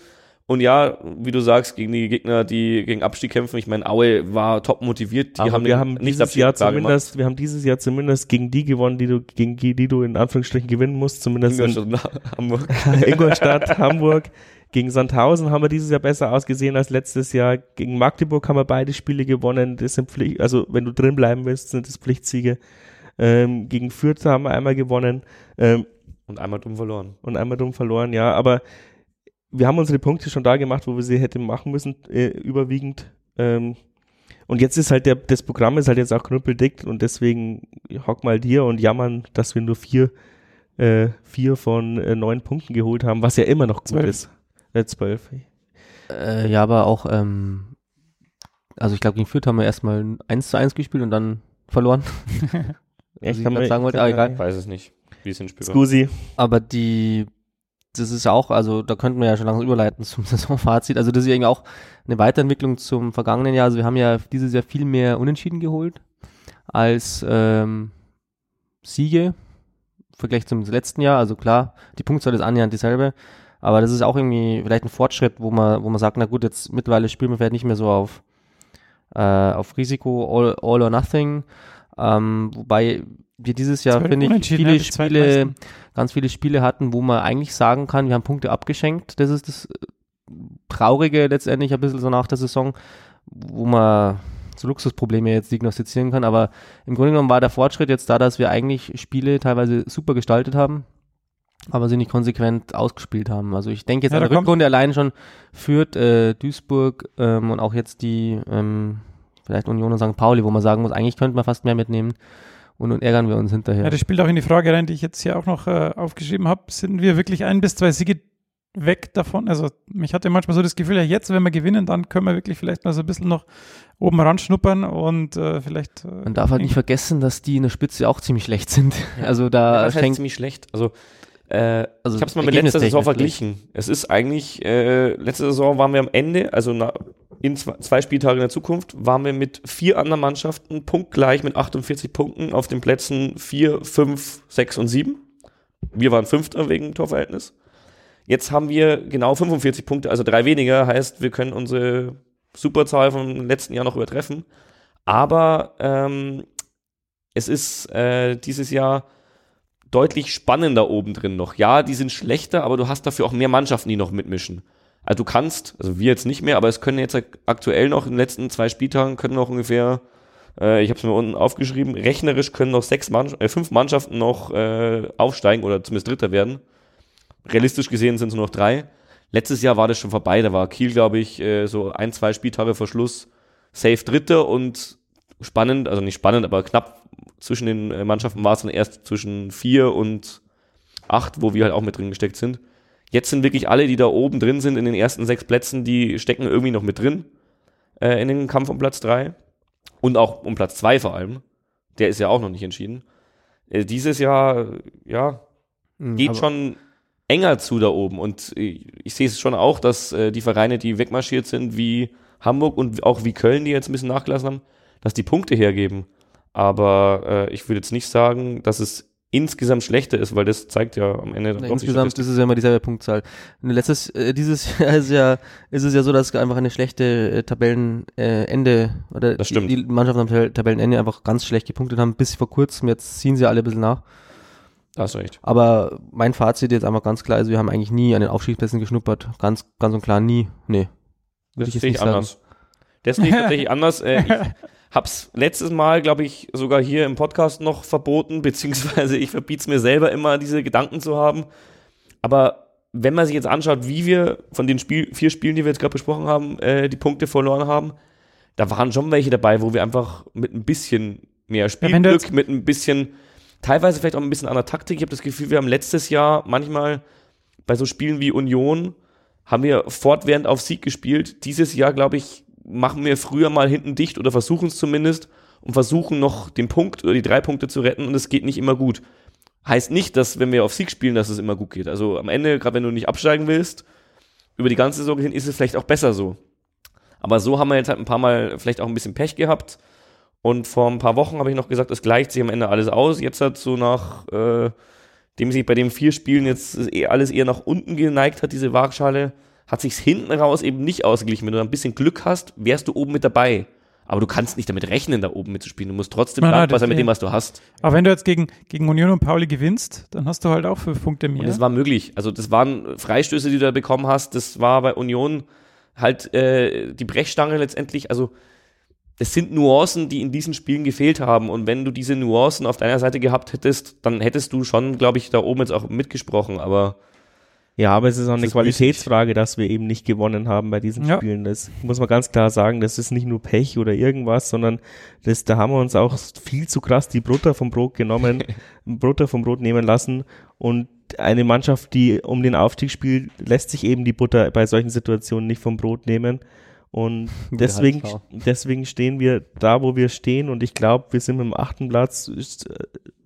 Und ja, wie du sagst, gegen die Gegner, die gegen Abstieg kämpfen, ich meine, Aue war top motiviert, die aber haben wir haben dieses Nicht-Abstieg Jahr klar gemacht. zumindest, wir haben dieses Jahr zumindest gegen die gewonnen, die du, gegen die, die du in Anführungsstrichen gewinnen musst, zumindest in Ingolstadt, Hamburg. Ingolstadt, Hamburg. Gegen Sandhausen haben wir dieses Jahr besser ausgesehen als letztes Jahr. Gegen Magdeburg haben wir beide Spiele gewonnen. Das sind Pflicht, also wenn du drin bleiben willst, sind das Pflichtsiege. Ähm, gegen Fürth haben wir einmal gewonnen ähm, Und einmal dumm verloren. und einmal dumm verloren, ja. Aber wir haben unsere Punkte schon da gemacht, wo wir sie hätten machen müssen, äh, überwiegend. Ähm, und jetzt ist halt der, das Programm ist halt jetzt auch knüppeldick und deswegen hock mal dir und jammern, dass wir nur vier, äh, vier von äh, neun Punkten geholt haben, was ja immer noch gut Zwölf. ist. Äh, zwölf. äh, ja, aber auch, ähm, also ich glaube, gegen Fürth haben wir erstmal 1 zu 1 gespielt und dann verloren. Echt, ich grad wir- sagen wollte, aber egal. Ich weiß es nicht. Wie es hinspielbar. Scusi. Aber die, das ist auch, also da könnten wir ja schon langsam überleiten zum Saisonfazit. Also das ist ja irgendwie auch eine Weiterentwicklung zum vergangenen Jahr. Also wir haben ja dieses Jahr viel mehr Unentschieden geholt als ähm, Siege im Vergleich zum letzten Jahr. Also klar, die Punktzahl ist annähernd dieselbe. Aber das ist auch irgendwie vielleicht ein Fortschritt, wo man, wo man sagt, na gut, jetzt mittlerweile spielen wir vielleicht nicht mehr so auf, äh, auf Risiko, all, all or nothing. Ähm, wobei wir dieses Jahr, finde ich, viele ja, die Spiele, ganz viele Spiele hatten, wo man eigentlich sagen kann, wir haben Punkte abgeschenkt. Das ist das äh, Traurige letztendlich ein bisschen so nach der Saison, wo man so Luxusprobleme jetzt diagnostizieren kann. Aber im Grunde genommen war der Fortschritt jetzt da, dass wir eigentlich Spiele teilweise super gestaltet haben, aber sie nicht konsequent ausgespielt haben. Also ich denke jetzt Ja, an der Rückrunde allein schon Fürth, äh, Duisburg ähm, und auch jetzt die ähm, vielleicht Union und St. Pauli, wo man sagen muss, eigentlich könnte man fast mehr mitnehmen und nun ärgern wir uns hinterher. Ja, das spielt auch in die Frage rein, die ich jetzt hier auch noch äh, aufgeschrieben habe. Sind wir wirklich ein bis zwei Siege weg davon? Also mich hatte manchmal so das Gefühl, ja jetzt, wenn wir gewinnen, dann können wir wirklich vielleicht mal so ein bisschen noch oben ran schnuppern und äh, vielleicht. Äh, Man darf halt nicht vergessen, dass die in der Spitze auch ziemlich schlecht sind. Also Ja, da das heißt ziemlich schlecht. Also, äh, also ich habe es mal mit letzter Saison verglichen. Es ist eigentlich, äh, letzte Saison waren wir am Ende, also na, in zwei, Spieltagen in der Zukunft, waren wir mit vier anderen Mannschaften punktgleich mit 48 Punkten auf den Plätzen 4, 5, 6 und 7. Wir waren Fünfter wegen Torverhältnis. Jetzt haben wir genau 45 Punkte, also drei weniger, heißt, wir können unsere Superzahl vom letzten Jahr noch übertreffen. Aber ähm, es ist äh, dieses Jahr deutlich spannender oben drin noch. Ja, die sind schlechter, aber du hast dafür auch mehr Mannschaften, die noch mitmischen. Also du kannst, also wir jetzt nicht mehr, aber es können jetzt aktuell noch in den letzten zwei Spieltagen können noch ungefähr, äh, ich habe es mir unten aufgeschrieben, rechnerisch können noch sechs Mann, äh, fünf Mannschaften noch äh, aufsteigen oder zumindest Dritter werden. Realistisch gesehen sind es nur noch drei. Letztes Jahr war das schon vorbei, da war Kiel, glaube ich, äh, so ein, zwei Spieltage vor Schluss safe Dritter und spannend, also nicht spannend, aber knapp zwischen den äh, Mannschaften war es dann erst zwischen vier und acht, wo wir halt auch mit drin gesteckt sind. Jetzt sind wirklich alle, die da oben drin sind, in den ersten sechs Plätzen, die stecken irgendwie noch mit drin äh, in den Kampf um Platz drei und auch um Platz zwei vor allem. Der ist ja auch noch nicht entschieden. Äh, dieses Jahr, ja, Mhm, geht schon enger zu da oben. Und ich, ich sehe es schon auch, dass äh, die Vereine, die wegmarschiert sind, wie Hamburg und auch wie Köln, die jetzt ein bisschen nachgelassen haben, dass die Punkte hergeben. Aber äh, ich würde jetzt nicht sagen, dass es insgesamt schlechter ist, weil das zeigt ja am Ende Na, insgesamt ist es ja immer dieselbe Punktzahl. Letztes, äh, dieses Jahr ist ja, ist es ja so, dass einfach eine schlechte äh, Tabellenende äh, oder Das stimmt. Die, die Mannschaften am Tabell- Tabellenende einfach ganz schlecht gepunktet haben, bis vor kurzem. Jetzt ziehen sie alle ein bisschen nach. Da hast du recht. Aber mein Fazit jetzt einfach ganz klar ist, wir haben eigentlich nie an den Aufstiegsplätzen geschnuppert. Ganz, ganz und klar nie. Nee. Das sehe ich nicht sagen. anders. Das sehe ich tatsächlich anders. Äh, ich hab's letztes Mal, glaube ich, sogar hier im Podcast noch verboten, beziehungsweise ich verbiete es mir selber immer, diese Gedanken zu haben. Aber wenn man sich jetzt anschaut, wie wir von den Spiel, vier Spielen, die wir jetzt gerade besprochen haben, äh, die Punkte verloren haben, da waren schon welche dabei, wo wir einfach mit ein bisschen mehr Spielglück, mit ein bisschen, teilweise vielleicht auch ein bisschen anderer Taktik. Ich habe das Gefühl, wir haben letztes Jahr manchmal bei so Spielen wie Union, haben wir fortwährend auf Sieg gespielt. Dieses Jahr, glaube ich, machen wir früher mal hinten dicht oder versuchen es zumindest und versuchen noch den Punkt oder die drei Punkte zu retten und es geht nicht immer gut. Heißt nicht, dass wenn wir auf Sieg spielen, dass es immer gut geht. Also am Ende, gerade wenn du nicht absteigen willst, über die ganze Saison hin ist es vielleicht auch besser so. Aber so haben wir jetzt halt ein paar Mal vielleicht auch ein bisschen Pech gehabt. Und vor ein paar Wochen habe ich noch gesagt, es gleicht sich am Ende alles aus. Jetzt hat so nach, äh, dem sich bei den vier Spielen jetzt eh alles eher nach unten geneigt hat, diese Waagschale, hat sich's hinten raus eben nicht ausgeglichen. Wenn du ein bisschen Glück hast, wärst du oben mit dabei. Aber du kannst nicht damit rechnen, da oben mitzuspielen. Du musst trotzdem dankbar sein mit dem, was du hast. Aber wenn du jetzt gegen, gegen Union und Pauli gewinnst, dann hast du halt auch fünf Punkte mehr. Und das war möglich. Also das waren Freistöße, die du da bekommen hast. Das war bei Union halt äh, die Brechstange letztendlich. Also es sind Nuancen, die in diesen Spielen gefehlt haben. Und wenn du diese Nuancen auf deiner Seite gehabt hättest, dann hättest du schon, glaube ich, da oben jetzt auch mitgesprochen. Aber Ja, aber es ist auch eine ist Qualitätsfrage, dass wir eben nicht gewonnen haben bei diesen Ja. Spielen. Das muss man ganz klar sagen. Das ist nicht nur Pech oder irgendwas, sondern das, da haben wir uns auch viel zu krass die Butter vom Brot genommen, Butter vom Brot nehmen lassen. Und eine Mannschaft, die um den Aufstieg spielt, lässt sich eben die Butter bei solchen Situationen nicht vom Brot nehmen. Und deswegen, deswegen stehen wir da, wo wir stehen. Und ich glaube, wir sind dem achten Platz, äh,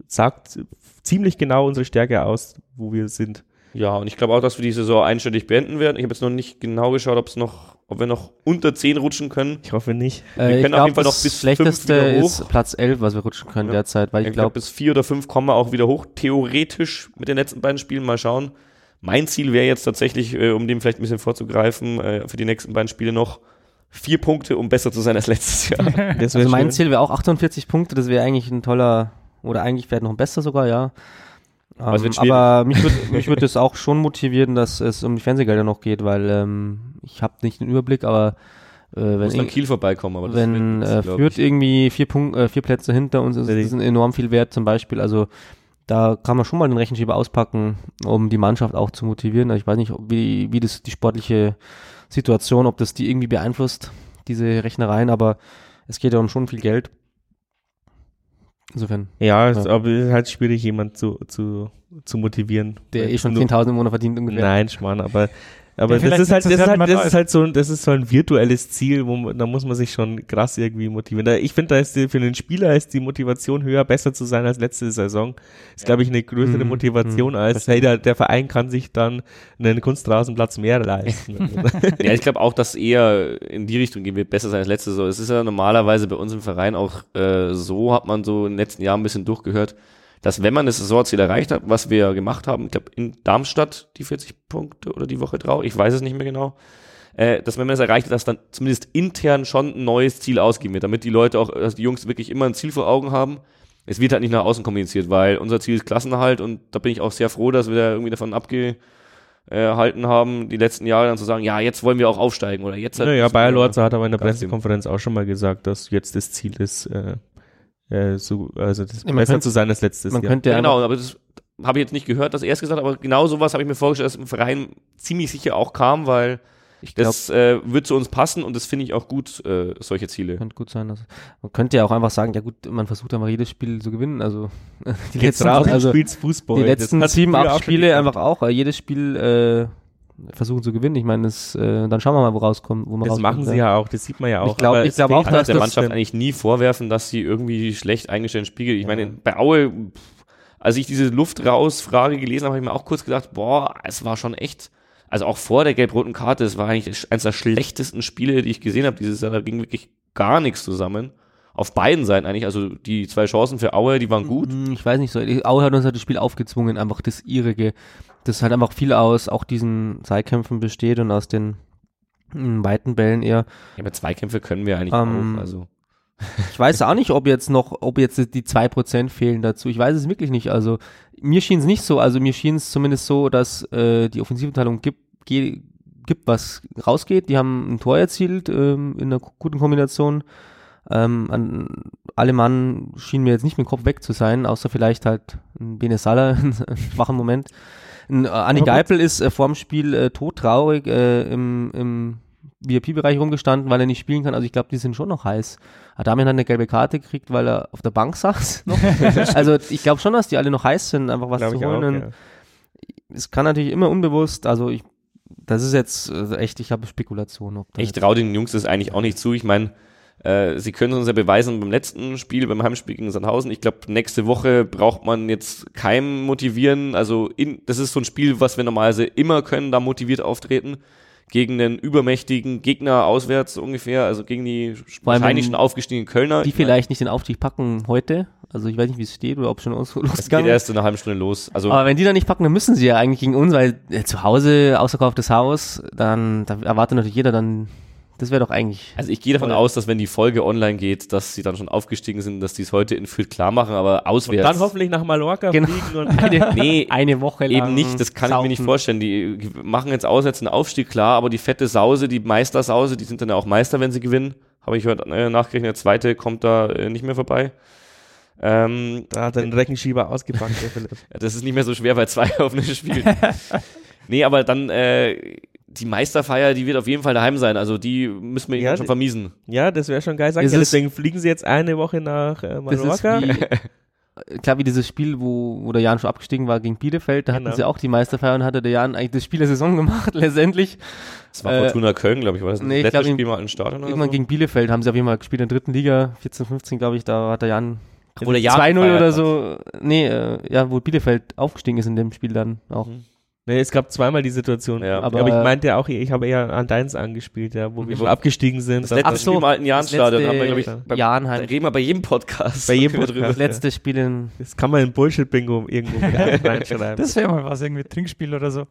sagt ziemlich genau unsere Stärke aus, wo wir sind. Ja, und ich glaube auch, dass wir die Saison einstellig beenden werden. Ich habe jetzt noch nicht genau geschaut, ob es noch, ob wir noch unter 10 rutschen können. Ich hoffe nicht. Äh, Wir ich können auf glaub, jeden Fall noch das bis Schlechteste ist Platz 11, was wir rutschen können Ja. derzeit, weil ich, Ich glaube, glaube, bis vier oder fünf kommen wir auch wieder hoch, theoretisch mit den letzten beiden Spielen. Mal schauen. Mein Ziel wäre jetzt tatsächlich, äh, um dem vielleicht ein bisschen vorzugreifen, äh, für die nächsten beiden Spiele noch vier Punkte, um besser zu sein als letztes Jahr. Das also wäre mein schön. Ziel wäre auch 48 Punkte, das wäre eigentlich ein toller, oder eigentlich vielleicht noch ein besser sogar, ja. Ähm, aber mich würde mich würd das auch schon motivieren, dass es um die Fernsehgelder noch geht, weil ähm, ich habe nicht den Überblick, aber äh, wenn, Muss an irg- Kiel vorbeikommen, aber das wenn äh, ich. irgendwie vier, Punkt, äh, vier Plätze hinter uns ist, ist enorm viel wert zum Beispiel. Also da kann man schon mal den Rechenschieber auspacken, um die Mannschaft auch zu motivieren. Also ich weiß nicht, wie, wie das die sportliche Situation, ob das die irgendwie beeinflusst, diese Rechnereien, aber es geht ja um schon viel Geld. Insofern, Ja, Ja. aber es ist halt schwierig, jemand zu, zu, zu motivieren. der eh schon Nur- 10.000 im Monat verdient ungefähr. Nein, Schmarrn, aber, aber Ja, das ist halt, das ist halt, das da ist halt so, ein- das ist so ein virtuelles Ziel, wo man, da muss man sich schon krass irgendwie motivieren. Da, ich finde, da ist die, für den Spieler ist die Motivation höher, besser zu sein als letzte Saison. Ist, glaube ich, eine größere Mhm, Motivation mhm, als, hey, der, der Verein kann sich dann einen Kunstrasenplatz mehr leisten. Ja, ich glaube auch, dass eher in die Richtung gehen wir besser sein als letzte Saison. Es ist ja normalerweise bei uns im Verein auch äh, so, hat man so in den letzten Jahren ein bisschen durchgehört, dass wenn man das Saisonziel erreicht hat, was wir gemacht haben, ich glaube in Darmstadt die 40 Punkte oder die Woche drauf, ich weiß es nicht mehr genau, äh, dass wenn man das erreicht hat, dass dann zumindest intern schon ein neues Ziel ausgeben wird, damit die Leute auch, dass die Jungs wirklich immer ein Ziel vor Augen haben. Es wird halt nicht nach außen kommuniziert, weil unser Ziel ist Klassenerhalt und da bin ich auch sehr froh, dass wir da irgendwie davon abge erhalten haben, die letzten Jahre dann zu sagen, ja, jetzt wollen wir auch aufsteigen oder jetzt halt naja, Bayer Lorzer hat aber in der. Pressekonferenz auch schon mal gesagt, dass jetzt das Ziel ist, äh, äh, so, also das man besser könnte- zu sein als letztes Man Jahr. könnte Ja, ja, genau, aber das habe ich jetzt nicht gehört, dass er es gesagt hat, aber genau sowas habe ich mir vorgestellt, dass im Verein ziemlich sicher auch kam, weil ich glaube, das äh, wird zu uns passen und das finde ich auch gut, äh, solche Ziele. könnte gut sein. Dass, man könnte ja auch einfach sagen, ja gut, man versucht einfach jedes Spiel zu gewinnen. Also die Geht's letzten, raus also Fußball. die letzten sieben, acht Spiele einfach auch. äh, Jedes Spiel äh, versuchen zu gewinnen. Ich meine, das, äh, dann schauen wir mal, wo rauskommt. Wo man Das machen sie ja auch, das sieht man ja auch. Ich glaub- aber ich es glaub auch, kann halt das der das- Mannschaft trotzdem- eigentlich nie vorwerfen, dass sie irgendwie schlecht eingestellt spiegelt. Ich meine, bei Aue, als ich diese Luft raus Frage gelesen habe, habe ich mir auch kurz gedacht, boah, es war schon echt, also auch vor der gelb-roten Karte, es war eigentlich eines der schlechtesten Spiele, die ich gesehen habe dieses Jahr. Da ging wirklich gar nichts zusammen. Auf beiden Seiten eigentlich. Also die zwei Chancen für Aue, die waren gut. Hm, Ich weiß nicht so. Aue hat uns halt das Spiel aufgezwungen, einfach das ihrige. Das halt einfach viel aus auch diesen Zweikämpfen besteht und aus den mm, weiten Bällen eher. Ja, aber Zweikämpfe können wir eigentlich Ähm, auch. Also Ich weiß auch nicht, ob jetzt noch, ob jetzt die 2% fehlen dazu. Ich weiß es wirklich nicht. Also mir schien es nicht so. Also mir schien es zumindest so, dass äh, die Offensivabteilung gibt, gibt, was rausgeht. Die haben ein Tor erzielt ähm, in einer guten Kombination. Ähm, an, alle Mann schien mir jetzt nicht mit dem Kopf weg zu sein, außer vielleicht halt ein Benesala, ein schwacher Moment. Ein, äh, Anni. Geipel ist äh, vorm Spiel äh, todtraurig äh, im, im VIP-Bereich rumgestanden, weil er nicht spielen kann. Also ich glaube, die sind schon noch heiß. Adamian hat eine gelbe Karte gekriegt, weil er auf der Bank saß. Also ich glaube schon, dass die alle noch heiß sind, einfach was Glaub zu ich holen. auch, ja. Es kann natürlich immer unbewusst, also ich, das ist jetzt äh, echt, ich habe Spekulation. Ob da ich traue den Jungs das eigentlich auch nicht zu. Ich meine, äh, sie können uns ja beweisen beim letzten Spiel, beim Heimspiel gegen Sandhausen. Ich glaube, nächste Woche braucht man jetzt keinem motivieren. Also in, das ist so ein Spiel, was wir normalerweise immer können, da motiviert auftreten. Gegen einen übermächtigen Gegner auswärts ungefähr, also gegen die wahrscheinlich schon aufgestiegenen Kölner. die vielleicht nicht den Aufstieg packen heute. Also ich weiß nicht, wie es steht oder ob schon aus- Es geht losgegangen ist. erst in einer halben Stunde los. Also Aber wenn die dann nicht packen, dann müssen sie ja eigentlich gegen uns, weil äh, zu Hause, ausverkauftes Haus, dann da erwartet natürlich jeder dann, das wäre doch eigentlich. Also ich gehe davon aus, dass wenn die Folge online geht, dass sie dann schon aufgestiegen sind, dass die es heute in Fürth klar machen, aber Und auswärts. dann hoffentlich nach Mallorca Genau. fliegen und Eine, Nee, eine Woche lang. Eben nicht, das kann ich mir nicht saufen. vorstellen. Die machen jetzt auswärts einen Aufstieg, klar, aber die fette Sause, die Meistersause, die sind dann ja auch Meister, wenn sie gewinnen. Habe ich heute äh, nachgerechnet, der zweite kommt da äh, nicht mehr vorbei. Ähm, da hat er den Reckenschieber ausgepackt, der Philipp. das ist nicht mehr so schwer, weil zwei auf eine spielen. nee, aber dann äh, die Meisterfeier, die wird auf jeden Fall daheim sein. Also die müssen wir Ja, schon vermiesen. Ja, das wäre schon geil. Sag Es ja, ist- deswegen fliegen sie jetzt eine Woche nach äh, Mallorca. äh, klar, wie dieses Spiel, wo, wo der Jan schon abgestiegen war gegen Bielefeld, da hatten Genau. sie auch die Meisterfeier und hatte der Jan eigentlich das Spiel der Saison gemacht, letztendlich. Das war Äh, Fortuna Köln, glaube ich, war das nee, ich letzte glaub, Spiel mal im Stadion oder Irgendwann so? gegen Bielefeld haben sie auf jeden Fall gespielt in der dritten Liga, 14, 15, glaube ich, da hat der Jan Wo der Jan 2-0 gefeiert oder hat. so. Nee, äh, ja, wo Bielefeld aufgestiegen ist in dem Spiel dann auch. Mhm. Nee, es gab zweimal die Situation. Ja. aber, Aber- ich meinte ja auch, ich habe eher an deins angespielt, ja, wo wir wo- schon abgestiegen sind. Das Das letzte Ach so, Spiel im alten letzte haben wir, glaube ich, Ja. beim, da halt. reden wir bei jedem Podcast. Bei jedem. Podcast. Das letzte Spiel in das kann man in Bullshit-Bingo irgendwo rein- reinschreiben. Das wäre mal was, irgendwie Trinkspiel oder so.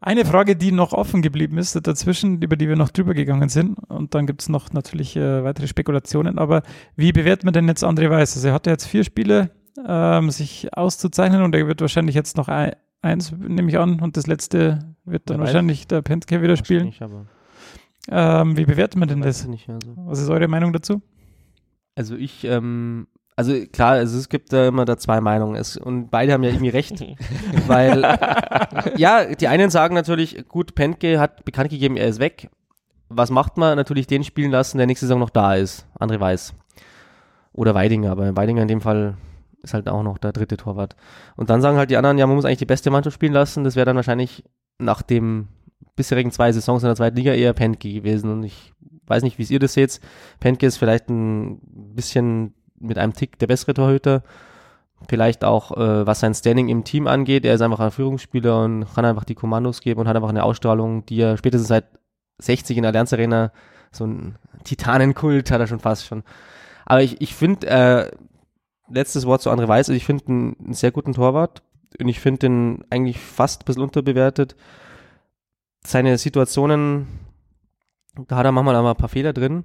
Eine Frage, die noch offen geblieben ist dazwischen, über die wir noch drüber gegangen sind, und dann gibt es noch natürlich äh, weitere Spekulationen, aber wie bewertet man denn jetzt André Weiß? Also er hatte jetzt vier Spiele, ähm, sich auszuzeichnen und er wird wahrscheinlich jetzt noch ein, eins, nehme ich an, und das letzte wird dann Wer weiß. wahrscheinlich der Pentke wieder spielen. Nicht, aber Ähm, wie bewertet man denn weiß das? ich nicht, also. Was ist eure Meinung dazu? Also ich, ähm, also klar, also es gibt da immer da zwei Meinungen es, und beide haben ja irgendwie recht, weil ja, die einen sagen natürlich, gut, Pentke hat bekannt gegeben, er ist weg. Was macht man? Natürlich den spielen lassen, der nächste Saison noch da ist. André Weiß. Oder Weidinger, aber Weidinger in dem Fall ist halt auch noch der dritte Torwart. Und dann sagen halt die anderen, ja, man muss eigentlich die beste Mannschaft spielen lassen. Das wäre dann wahrscheinlich nach dem bisherigen zwei Saisons in der zweiten Liga eher Pentke gewesen. Und ich weiß nicht, wie ihr das seht. Pentke ist vielleicht ein bisschen mit einem Tick der bessere Torhüter. Vielleicht auch, äh, was sein Standing im Team angeht. Er ist einfach ein Führungsspieler und kann einfach die Kommandos geben und hat einfach eine Ausstrahlung, die er spätestens seit 60 in der Allianz Arena, so ein Titanenkult hat er schon fast schon. Aber ich, ich finde, äh, letztes Wort zu André Weiß, ich finde einen, einen sehr guten Torwart und ich finde den eigentlich fast ein bisschen unterbewertet. Seine Situationen, da hat er manchmal aber ein paar Fehler drin.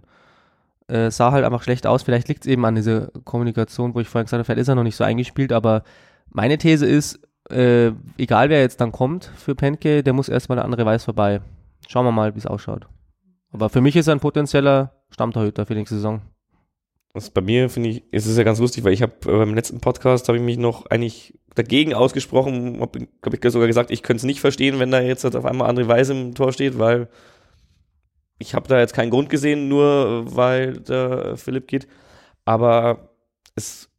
Äh, sah halt einfach schlecht aus. Vielleicht liegt es eben an dieser Kommunikation, wo ich vorhin gesagt habe, vielleicht ist er noch nicht so eingespielt, aber meine These ist, äh, egal wer jetzt dann kommt für Penke, der muss erstmal der andere Weiß vorbei. Schauen wir mal, wie es ausschaut. Aber für mich ist er ein potenzieller Stammtorhüter für die nächste Saison. Das bei mir finde ich, ist es ja ganz lustig, weil ich habe äh, beim letzten Podcast habe ich mich noch eigentlich dagegen ausgesprochen, habe hab ich sogar gesagt, ich könnte es nicht verstehen, wenn da jetzt halt auf einmal André Weiß im Tor steht, weil ich habe da jetzt keinen Grund gesehen, nur weil der Philipp geht. Aber es,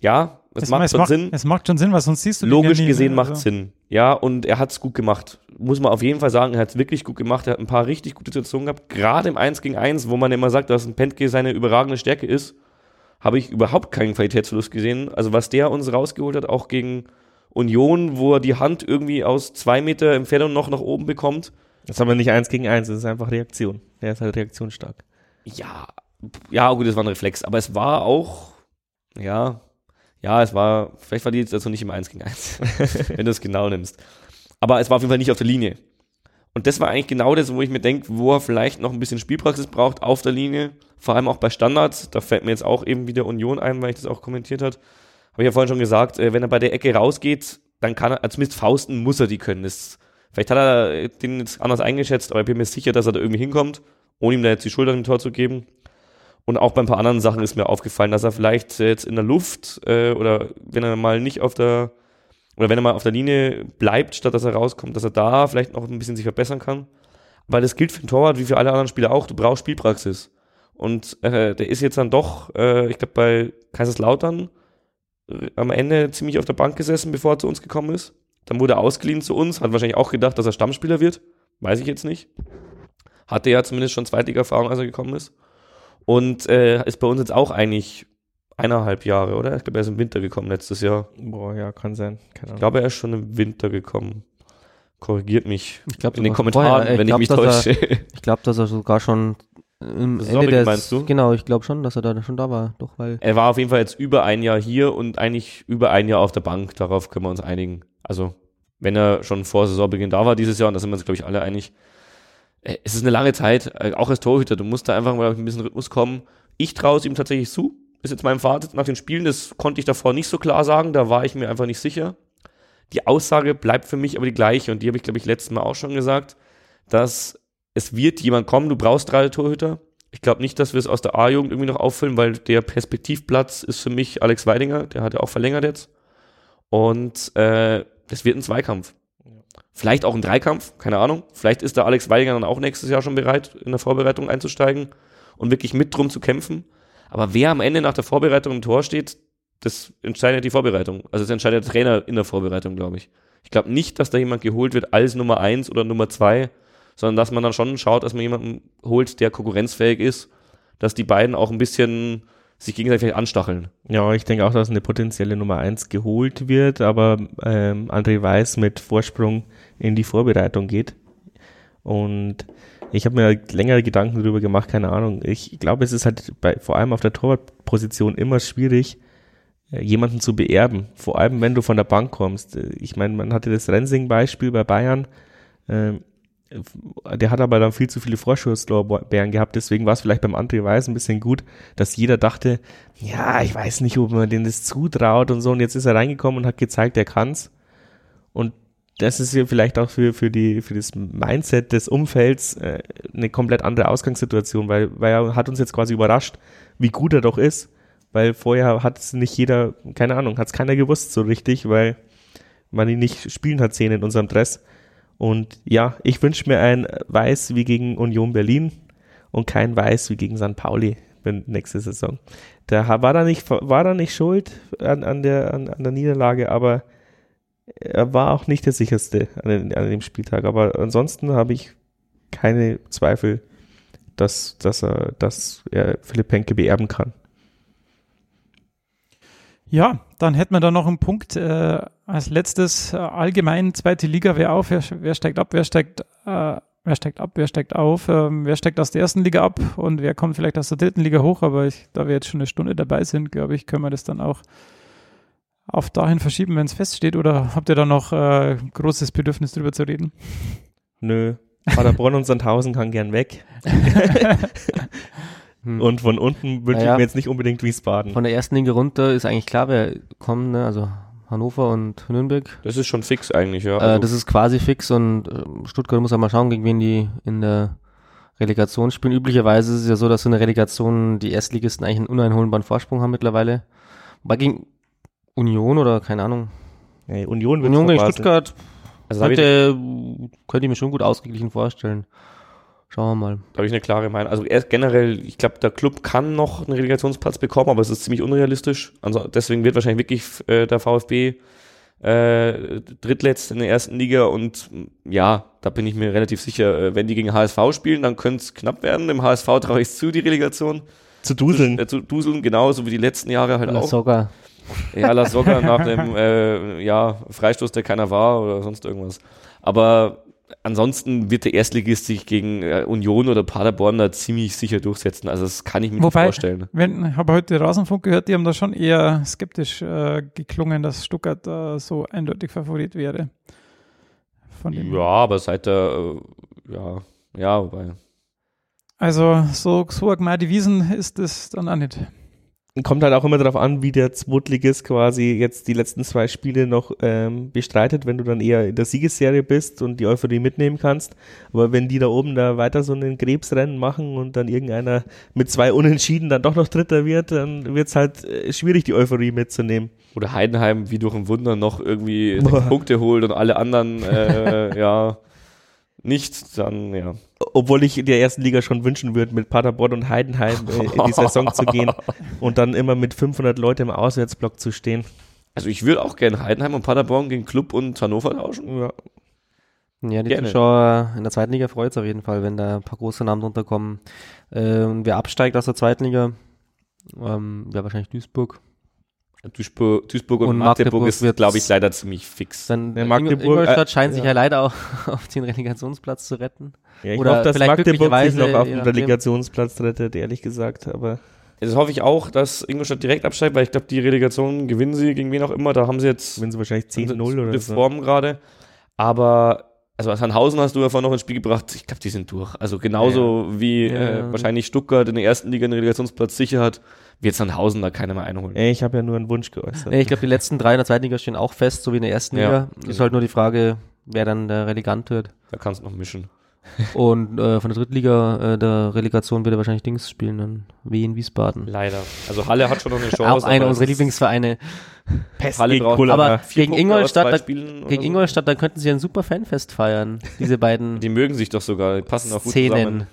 ja, es, Es, macht schon macht, Sinn. es macht schon Sinn, weil sonst siehst du Logisch ja nie, gesehen macht Also, Sinn. Ja, und er hat es gut gemacht. Muss man auf jeden Fall sagen, er hat es wirklich gut gemacht. Er hat ein paar richtig gute Situationen gehabt. Gerade im 1 gegen 1, wo man immer sagt, dass ein Pentke seine überragende Stärke ist, habe ich überhaupt keinen Qualitätsverlust gesehen. Also was der uns rausgeholt hat, auch gegen Union, wo er die Hand irgendwie aus zwei Meter Entfernung noch nach oben bekommt. Das ist aber nicht eins gegen eins, das ist einfach Reaktion. Der ist halt reaktionsstark. Ja, ja, gut, es war ein Reflex. Aber es war auch, ja, ja, es war, vielleicht war die Situation nicht im 1 gegen 1, wenn du es genau nimmst. Aber es war auf jeden Fall nicht auf der Linie. Und das war eigentlich genau das, wo ich mir denke, wo er vielleicht noch ein bisschen Spielpraxis braucht auf der Linie, vor allem auch bei Standards. Da fällt mir jetzt auch eben wieder Union ein, weil ich das auch kommentiert hat. Habe ich ja vorhin schon gesagt, äh, wenn er bei der Ecke rausgeht, dann kann er, zumindest Fausten muss er die können. Das, vielleicht hat er den jetzt anders eingeschätzt, aber ich bin mir sicher, dass er da irgendwie hinkommt, ohne ihm da jetzt die Schulter im Tor zu geben. Und auch bei ein paar anderen Sachen ist mir aufgefallen, dass er vielleicht jetzt in der Luft äh, oder wenn er mal nicht auf der oder wenn er mal auf der Linie bleibt, statt dass er rauskommt, dass er da vielleicht noch ein bisschen sich verbessern kann. Weil das gilt für den Torwart wie für alle anderen Spieler auch. Du brauchst Spielpraxis. Und äh, der ist jetzt dann doch, äh, ich glaube, bei Kaiserslautern äh, am Ende ziemlich auf der Bank gesessen, bevor er zu uns gekommen ist. Dann wurde er ausgeliehen zu uns, hat wahrscheinlich auch gedacht, dass er Stammspieler wird. Weiß ich jetzt nicht. Hatte ja zumindest schon Zweitliga-Erfahrung, als er gekommen ist. Und äh, ist bei uns jetzt auch eigentlich eineinhalb Jahre, oder? Ich glaube, er ist im Winter gekommen letztes Jahr. Boah, ja, kann sein. Keine Ich glaube, er ist schon im Winter gekommen. Korrigiert mich Ich glaube, in den Kommentaren, wenn ich mich täusche. Ich glaube, dass er sogar schon im Ende des, meinst du? Genau, ich glaube schon, dass er da schon da war. Doch, weil er war auf jeden Fall jetzt über ein Jahr hier und eigentlich über ein Jahr auf der Bank. Darauf können wir uns einigen. Also, wenn er schon vor Saisonbeginn da war dieses Jahr, und da sind wir uns, glaube ich, alle einig, es ist eine lange Zeit, äh, auch als Torhüter. Du musst da einfach mal ein bisschen Rhythmus kommen. Ich traue es ihm tatsächlich zu. Ist jetzt mein Fazit nach den Spielen. Das konnte ich davor nicht so klar sagen. Da war ich mir einfach nicht sicher. Die Aussage bleibt für mich aber die gleiche und die habe ich, glaube ich, letztes Mal auch schon gesagt, dass es wird jemand kommen, du brauchst drei Torhüter. Ich glaube nicht, dass wir es aus der A-Jugend irgendwie noch auffüllen, weil der Perspektivplatz ist für mich Alex Weidinger, der hat ja auch verlängert jetzt. Und äh, es wird ein Zweikampf. Vielleicht auch ein Dreikampf, keine Ahnung. Vielleicht ist der Alex Weidinger dann auch nächstes Jahr schon bereit, in der Vorbereitung einzusteigen und wirklich mit drum zu kämpfen. Aber wer am Ende nach der Vorbereitung im Tor steht, das entscheidet die Vorbereitung. Also das entscheidet der Trainer in der Vorbereitung, glaube ich. Ich glaube nicht, dass da jemand geholt wird als Nummer eins oder Nummer zwei, sondern dass man dann schon schaut, dass man jemanden holt, der konkurrenzfähig ist, dass die beiden auch ein bisschen sich gegenseitig anstacheln. Ja, ich denke auch, dass eine potenzielle Nummer eins geholt wird, aber ähm, André Weiß mit Vorsprung in die Vorbereitung geht. Und ich habe mir halt längere Gedanken darüber gemacht, keine Ahnung. Ich glaube, es ist halt bei, vor allem auf der Torwartposition immer schwierig, äh, jemanden zu beerben. Vor allem, wenn du von der Bank kommst. Ich meine, man hatte das Rensing-Beispiel bei Bayern. Ähm, der hat aber dann viel zu viele Vorschusslorbeeren gehabt, deswegen war es vielleicht beim André Weiß ein bisschen gut, dass jeder dachte, ja, ich weiß nicht, ob man denen das zutraut und so, und jetzt ist er reingekommen und hat gezeigt, er kann's. Das ist ja vielleicht auch für, für, die, für das Mindset des Umfelds äh, eine komplett andere Ausgangssituation, weil, weil er hat uns jetzt quasi überrascht, wie gut er doch ist, weil vorher hat es nicht jeder, keine Ahnung, hat es keiner gewusst so richtig, weil man ihn nicht spielen hat sehen in unserem Dress. Und ja, ich wünsche mir ein Weiß wie gegen Union Berlin und kein Weiß wie gegen St. Pauli nächste Saison. Da war er nicht, war er nicht schuld an, an, der, an, an der Niederlage, aber er war auch nicht der sicherste an, an dem Spieltag. Aber ansonsten habe ich keine Zweifel, dass, dass, er, dass er Philipp Henke beerben kann. Ja, dann hätten wir da noch einen Punkt äh, als letztes äh, allgemein zweite Liga, wer auf, wer, wer steigt ab, wer steigt, äh, wer steigt ab, wer steigt auf, ähm, wer steigt aus der ersten Liga ab und wer kommt vielleicht aus der dritten Liga hoch, aber ich, da wir jetzt schon eine Stunde dabei sind, glaube ich, können wir das dann auch auf dahin verschieben, wenn es feststeht oder habt ihr da noch äh, großes Bedürfnis drüber zu reden? Nö. Paderborn und Sandhausen kann gern weg. Hm. Und von unten wünsche Naja. ich mir jetzt nicht unbedingt Wiesbaden. von der ersten Liga runter ist eigentlich klar, wer kommt, ne? also Hannover und Nürnberg. Das ist schon fix eigentlich, ja. Äh, Also, das ist quasi fix und äh, Stuttgart muss ja mal schauen, gegen wen die in der Relegation spielen. Üblicherweise ist es ja so, dass so eine Relegation die Erstligisten eigentlich einen uneinholbaren Vorsprung haben mittlerweile. Wobei gegen Union oder keine Ahnung, Ey, Union wird Union gegen. Stuttgart also könnte, könnte ich mir schon gut ausgeglichen vorstellen. Schauen wir mal. Da habe ich eine klare Meinung. Also erst generell, ich glaube, der Club kann noch einen Relegationsplatz bekommen, aber es ist ziemlich unrealistisch. Also deswegen wird wahrscheinlich wirklich äh, der VfB äh, drittletzt in der ersten Liga und ja, da bin ich mir relativ sicher, äh, wenn die gegen HSV spielen, dann könnte es knapp werden. Dem HSV traue ich zu, die Relegation. Zu duseln. Zu, äh, zu duseln, genauso wie die letzten Jahre halt auch. Sogar. Ja, lass sogar nach dem äh, ja, Freistoß, der keiner war oder sonst irgendwas. Aber ansonsten wird der Erstligist sich gegen äh, Union oder Paderborn da ziemlich sicher durchsetzen. Also das kann ich mir Wobei, nicht vorstellen. Wenn, ich habe heute Rasenfunk gehört, die haben da schon eher skeptisch äh, geklungen, dass Stuttgart da so eindeutig Favorit wäre. Von dem Ja, aber seit der, äh, ja, ja, wobei. Also so, so die Wiesen ist das dann auch nicht. Kommt halt auch immer darauf an, wie der Zweitligist quasi jetzt die letzten zwei Spiele noch ähm, bestreitet, wenn du dann eher in der Siegesserie bist und die Euphorie mitnehmen kannst. Aber wenn die da oben da weiter so einen Krebsrennen machen und dann irgendeiner mit zwei Unentschieden dann doch noch Dritter wird, dann wird's halt äh, schwierig, die Euphorie mitzunehmen. Oder Heidenheim wie durch ein Wunder noch irgendwie Punkte holt und alle anderen, äh, ja, nicht, dann, ja. Obwohl ich in der ersten Liga schon wünschen würde, mit Paderborn und Heidenheim äh, in die Saison zu gehen und dann immer mit 500 Leuten im Auswärtsblock zu stehen. Also ich würde auch gerne Heidenheim und Paderborn gegen Club und Hannover tauschen. Ja. Ja, die Gerne. Zuschauer in der zweiten Liga freut es auf jeden Fall, wenn da ein paar große Namen drunter kommen. Ähm, wer absteigt aus der zweiten Liga, ähm, wäre wahrscheinlich Duisburg. Duisburg, Duisburg und, Und Magdeburg, Magdeburg ist, glaube ich, leider ziemlich fix. Dann Ja, Magdeburg, Ingolstadt äh, scheint sich ja. ja leider auch auf den Relegationsplatz zu retten. Ja, ich Oder hoffe, dass vielleicht Magdeburg sich noch auf den. Relegationsplatz rettet, ehrlich gesagt. Aber Jetzt hoffe ich auch, dass Ingolstadt direkt absteigt, weil ich glaube, die Relegation gewinnen sie gegen wen auch immer. Da haben sie jetzt wenn sie wahrscheinlich 10-0 gute oder so. Form gerade. Aber, also als Sandhausen hast du ja vorhin noch ins Spiel gebracht. Ich glaube, die sind durch. Also genauso wie Ja. Äh, wahrscheinlich Stuttgart in der ersten Liga einen Relegationsplatz sicher hat, wird Sandhausen da keiner mehr einholen. Ey, Ich habe ja nur einen Wunsch geäußert. Ich glaube, die letzten drei in der zweiten Liga stehen auch fest, so wie in der ersten Ja. Liga. Ist halt nur die Frage, wer dann der Relegant wird. Da kannst du noch mischen. Und äh, von der Drittliga äh, der Relegation wird er wahrscheinlich Dings spielen, dann Wien Wiesbaden. Leider. Also Halle hat schon noch eine Chance. Auch einer aber unserer Lieblingsvereine. Pest Halle gegen Kullerer. Aber vier gegen Ingolstadt, da- Gegen so. Ingolstadt, dann könnten sie ein super Fanfest feiern, diese beiden Die mögen sich doch sogar, die passen auch gut Szenen. zusammen.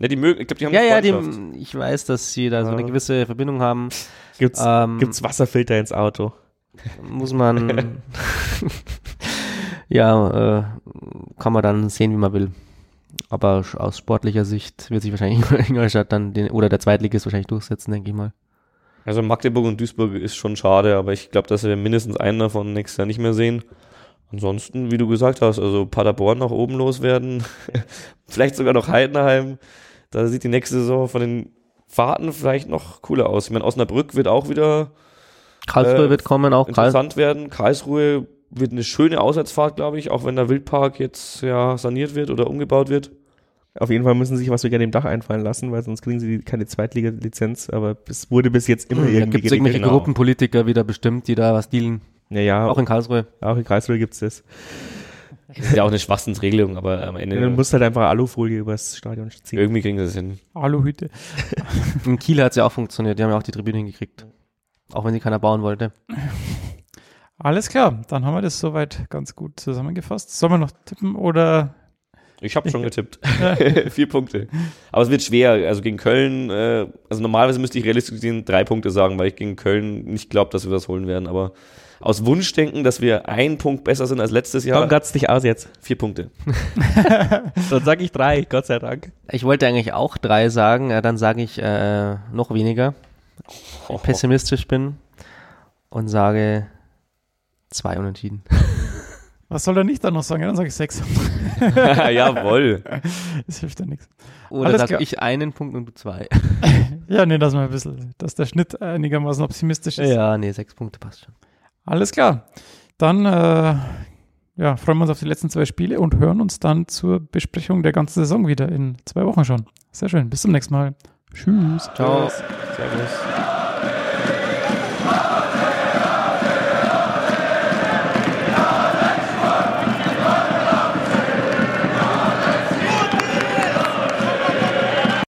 Ja, die mögen, ich glaube, die haben Ja, eine ja, die, ich weiß, dass sie da so eine gewisse Verbindung haben. Gibt's, Ähm, gibt's Wasserfilter ins Auto? muss man, ja, äh, kann man dann sehen, wie man will. Aber aus sportlicher Sicht wird sich wahrscheinlich Ingolstadt dann den, oder der Zweitligist wahrscheinlich durchsetzen, denke ich mal. Also Magdeburg und Duisburg ist schon schade, aber ich glaube, dass wir mindestens einen davon nächstes Jahr nicht mehr sehen. Ansonsten, wie du gesagt hast, also Paderborn nach oben loswerden, vielleicht sogar noch Heidenheim. Da sieht die nächste Saison von den Fahrten vielleicht noch cooler aus. Ich meine, Osnabrück wird auch wieder Karlsruhe Äh, wird kommen, auch Karl interessant werden. Karlsruhe wird eine schöne Auswärtsfahrt, glaube ich, auch wenn der Wildpark jetzt ja saniert wird oder umgebaut wird. Auf jeden Fall müssen sie sich was wegen dem Dach einfallen lassen, weil sonst kriegen sie keine Zweitliga-Lizenz. Aber es wurde bis jetzt immer da irgendwie gibt es irgendwelche genau. Gruppenpolitiker wieder bestimmt, die da was dealen. Ja, ja, Auch in Karlsruhe. auch in Karlsruhe gibt's das. Das ist ja auch eine Schwachsinnsregelung, aber am Ende Ja, dann musst halt einfach Alufolie übers Stadion ziehen. irgendwie kriegen sie es hin. Aluhüte. In Kiel hat es ja auch funktioniert. Die haben ja auch die Tribüne hingekriegt. Auch wenn sie keiner bauen wollte. Alles klar, dann haben wir das soweit ganz gut zusammengefasst. Sollen wir noch tippen oder Ich habe schon getippt. Vier Punkte. Aber es wird schwer. Also gegen Köln, äh, also normalerweise müsste ich realistisch gesehen drei Punkte sagen, weil ich gegen Köln nicht glaube, dass wir das holen werden. Aber aus Wunschdenken, dass wir einen Punkt besser sind als letztes Jahr, Komm, gatz dich aus jetzt. vier Punkte. Dann sag ich drei, Gott sei Dank. Ich wollte eigentlich auch drei sagen, äh, dann sage ich äh, noch weniger. Pessimistisch bin und sage zwei Unentschieden. was soll er nicht dann noch sagen? Ja, dann sage ich sechs. Jawohl. Das hilft ja nichts. Oder sage ich einen Punkt und du zwei. Ja, nee, dass wir ein bisschen, dass der Schnitt einigermaßen optimistisch ist. Ja, nee, sechs Punkte passt schon. Alles klar. Dann äh, ja, freuen wir uns auf die letzten zwei Spiele und hören uns dann zur Besprechung der ganzen Saison wieder in zwei Wochen schon. Sehr schön. Bis zum nächsten Mal. Tschüss. Ciao. Servus.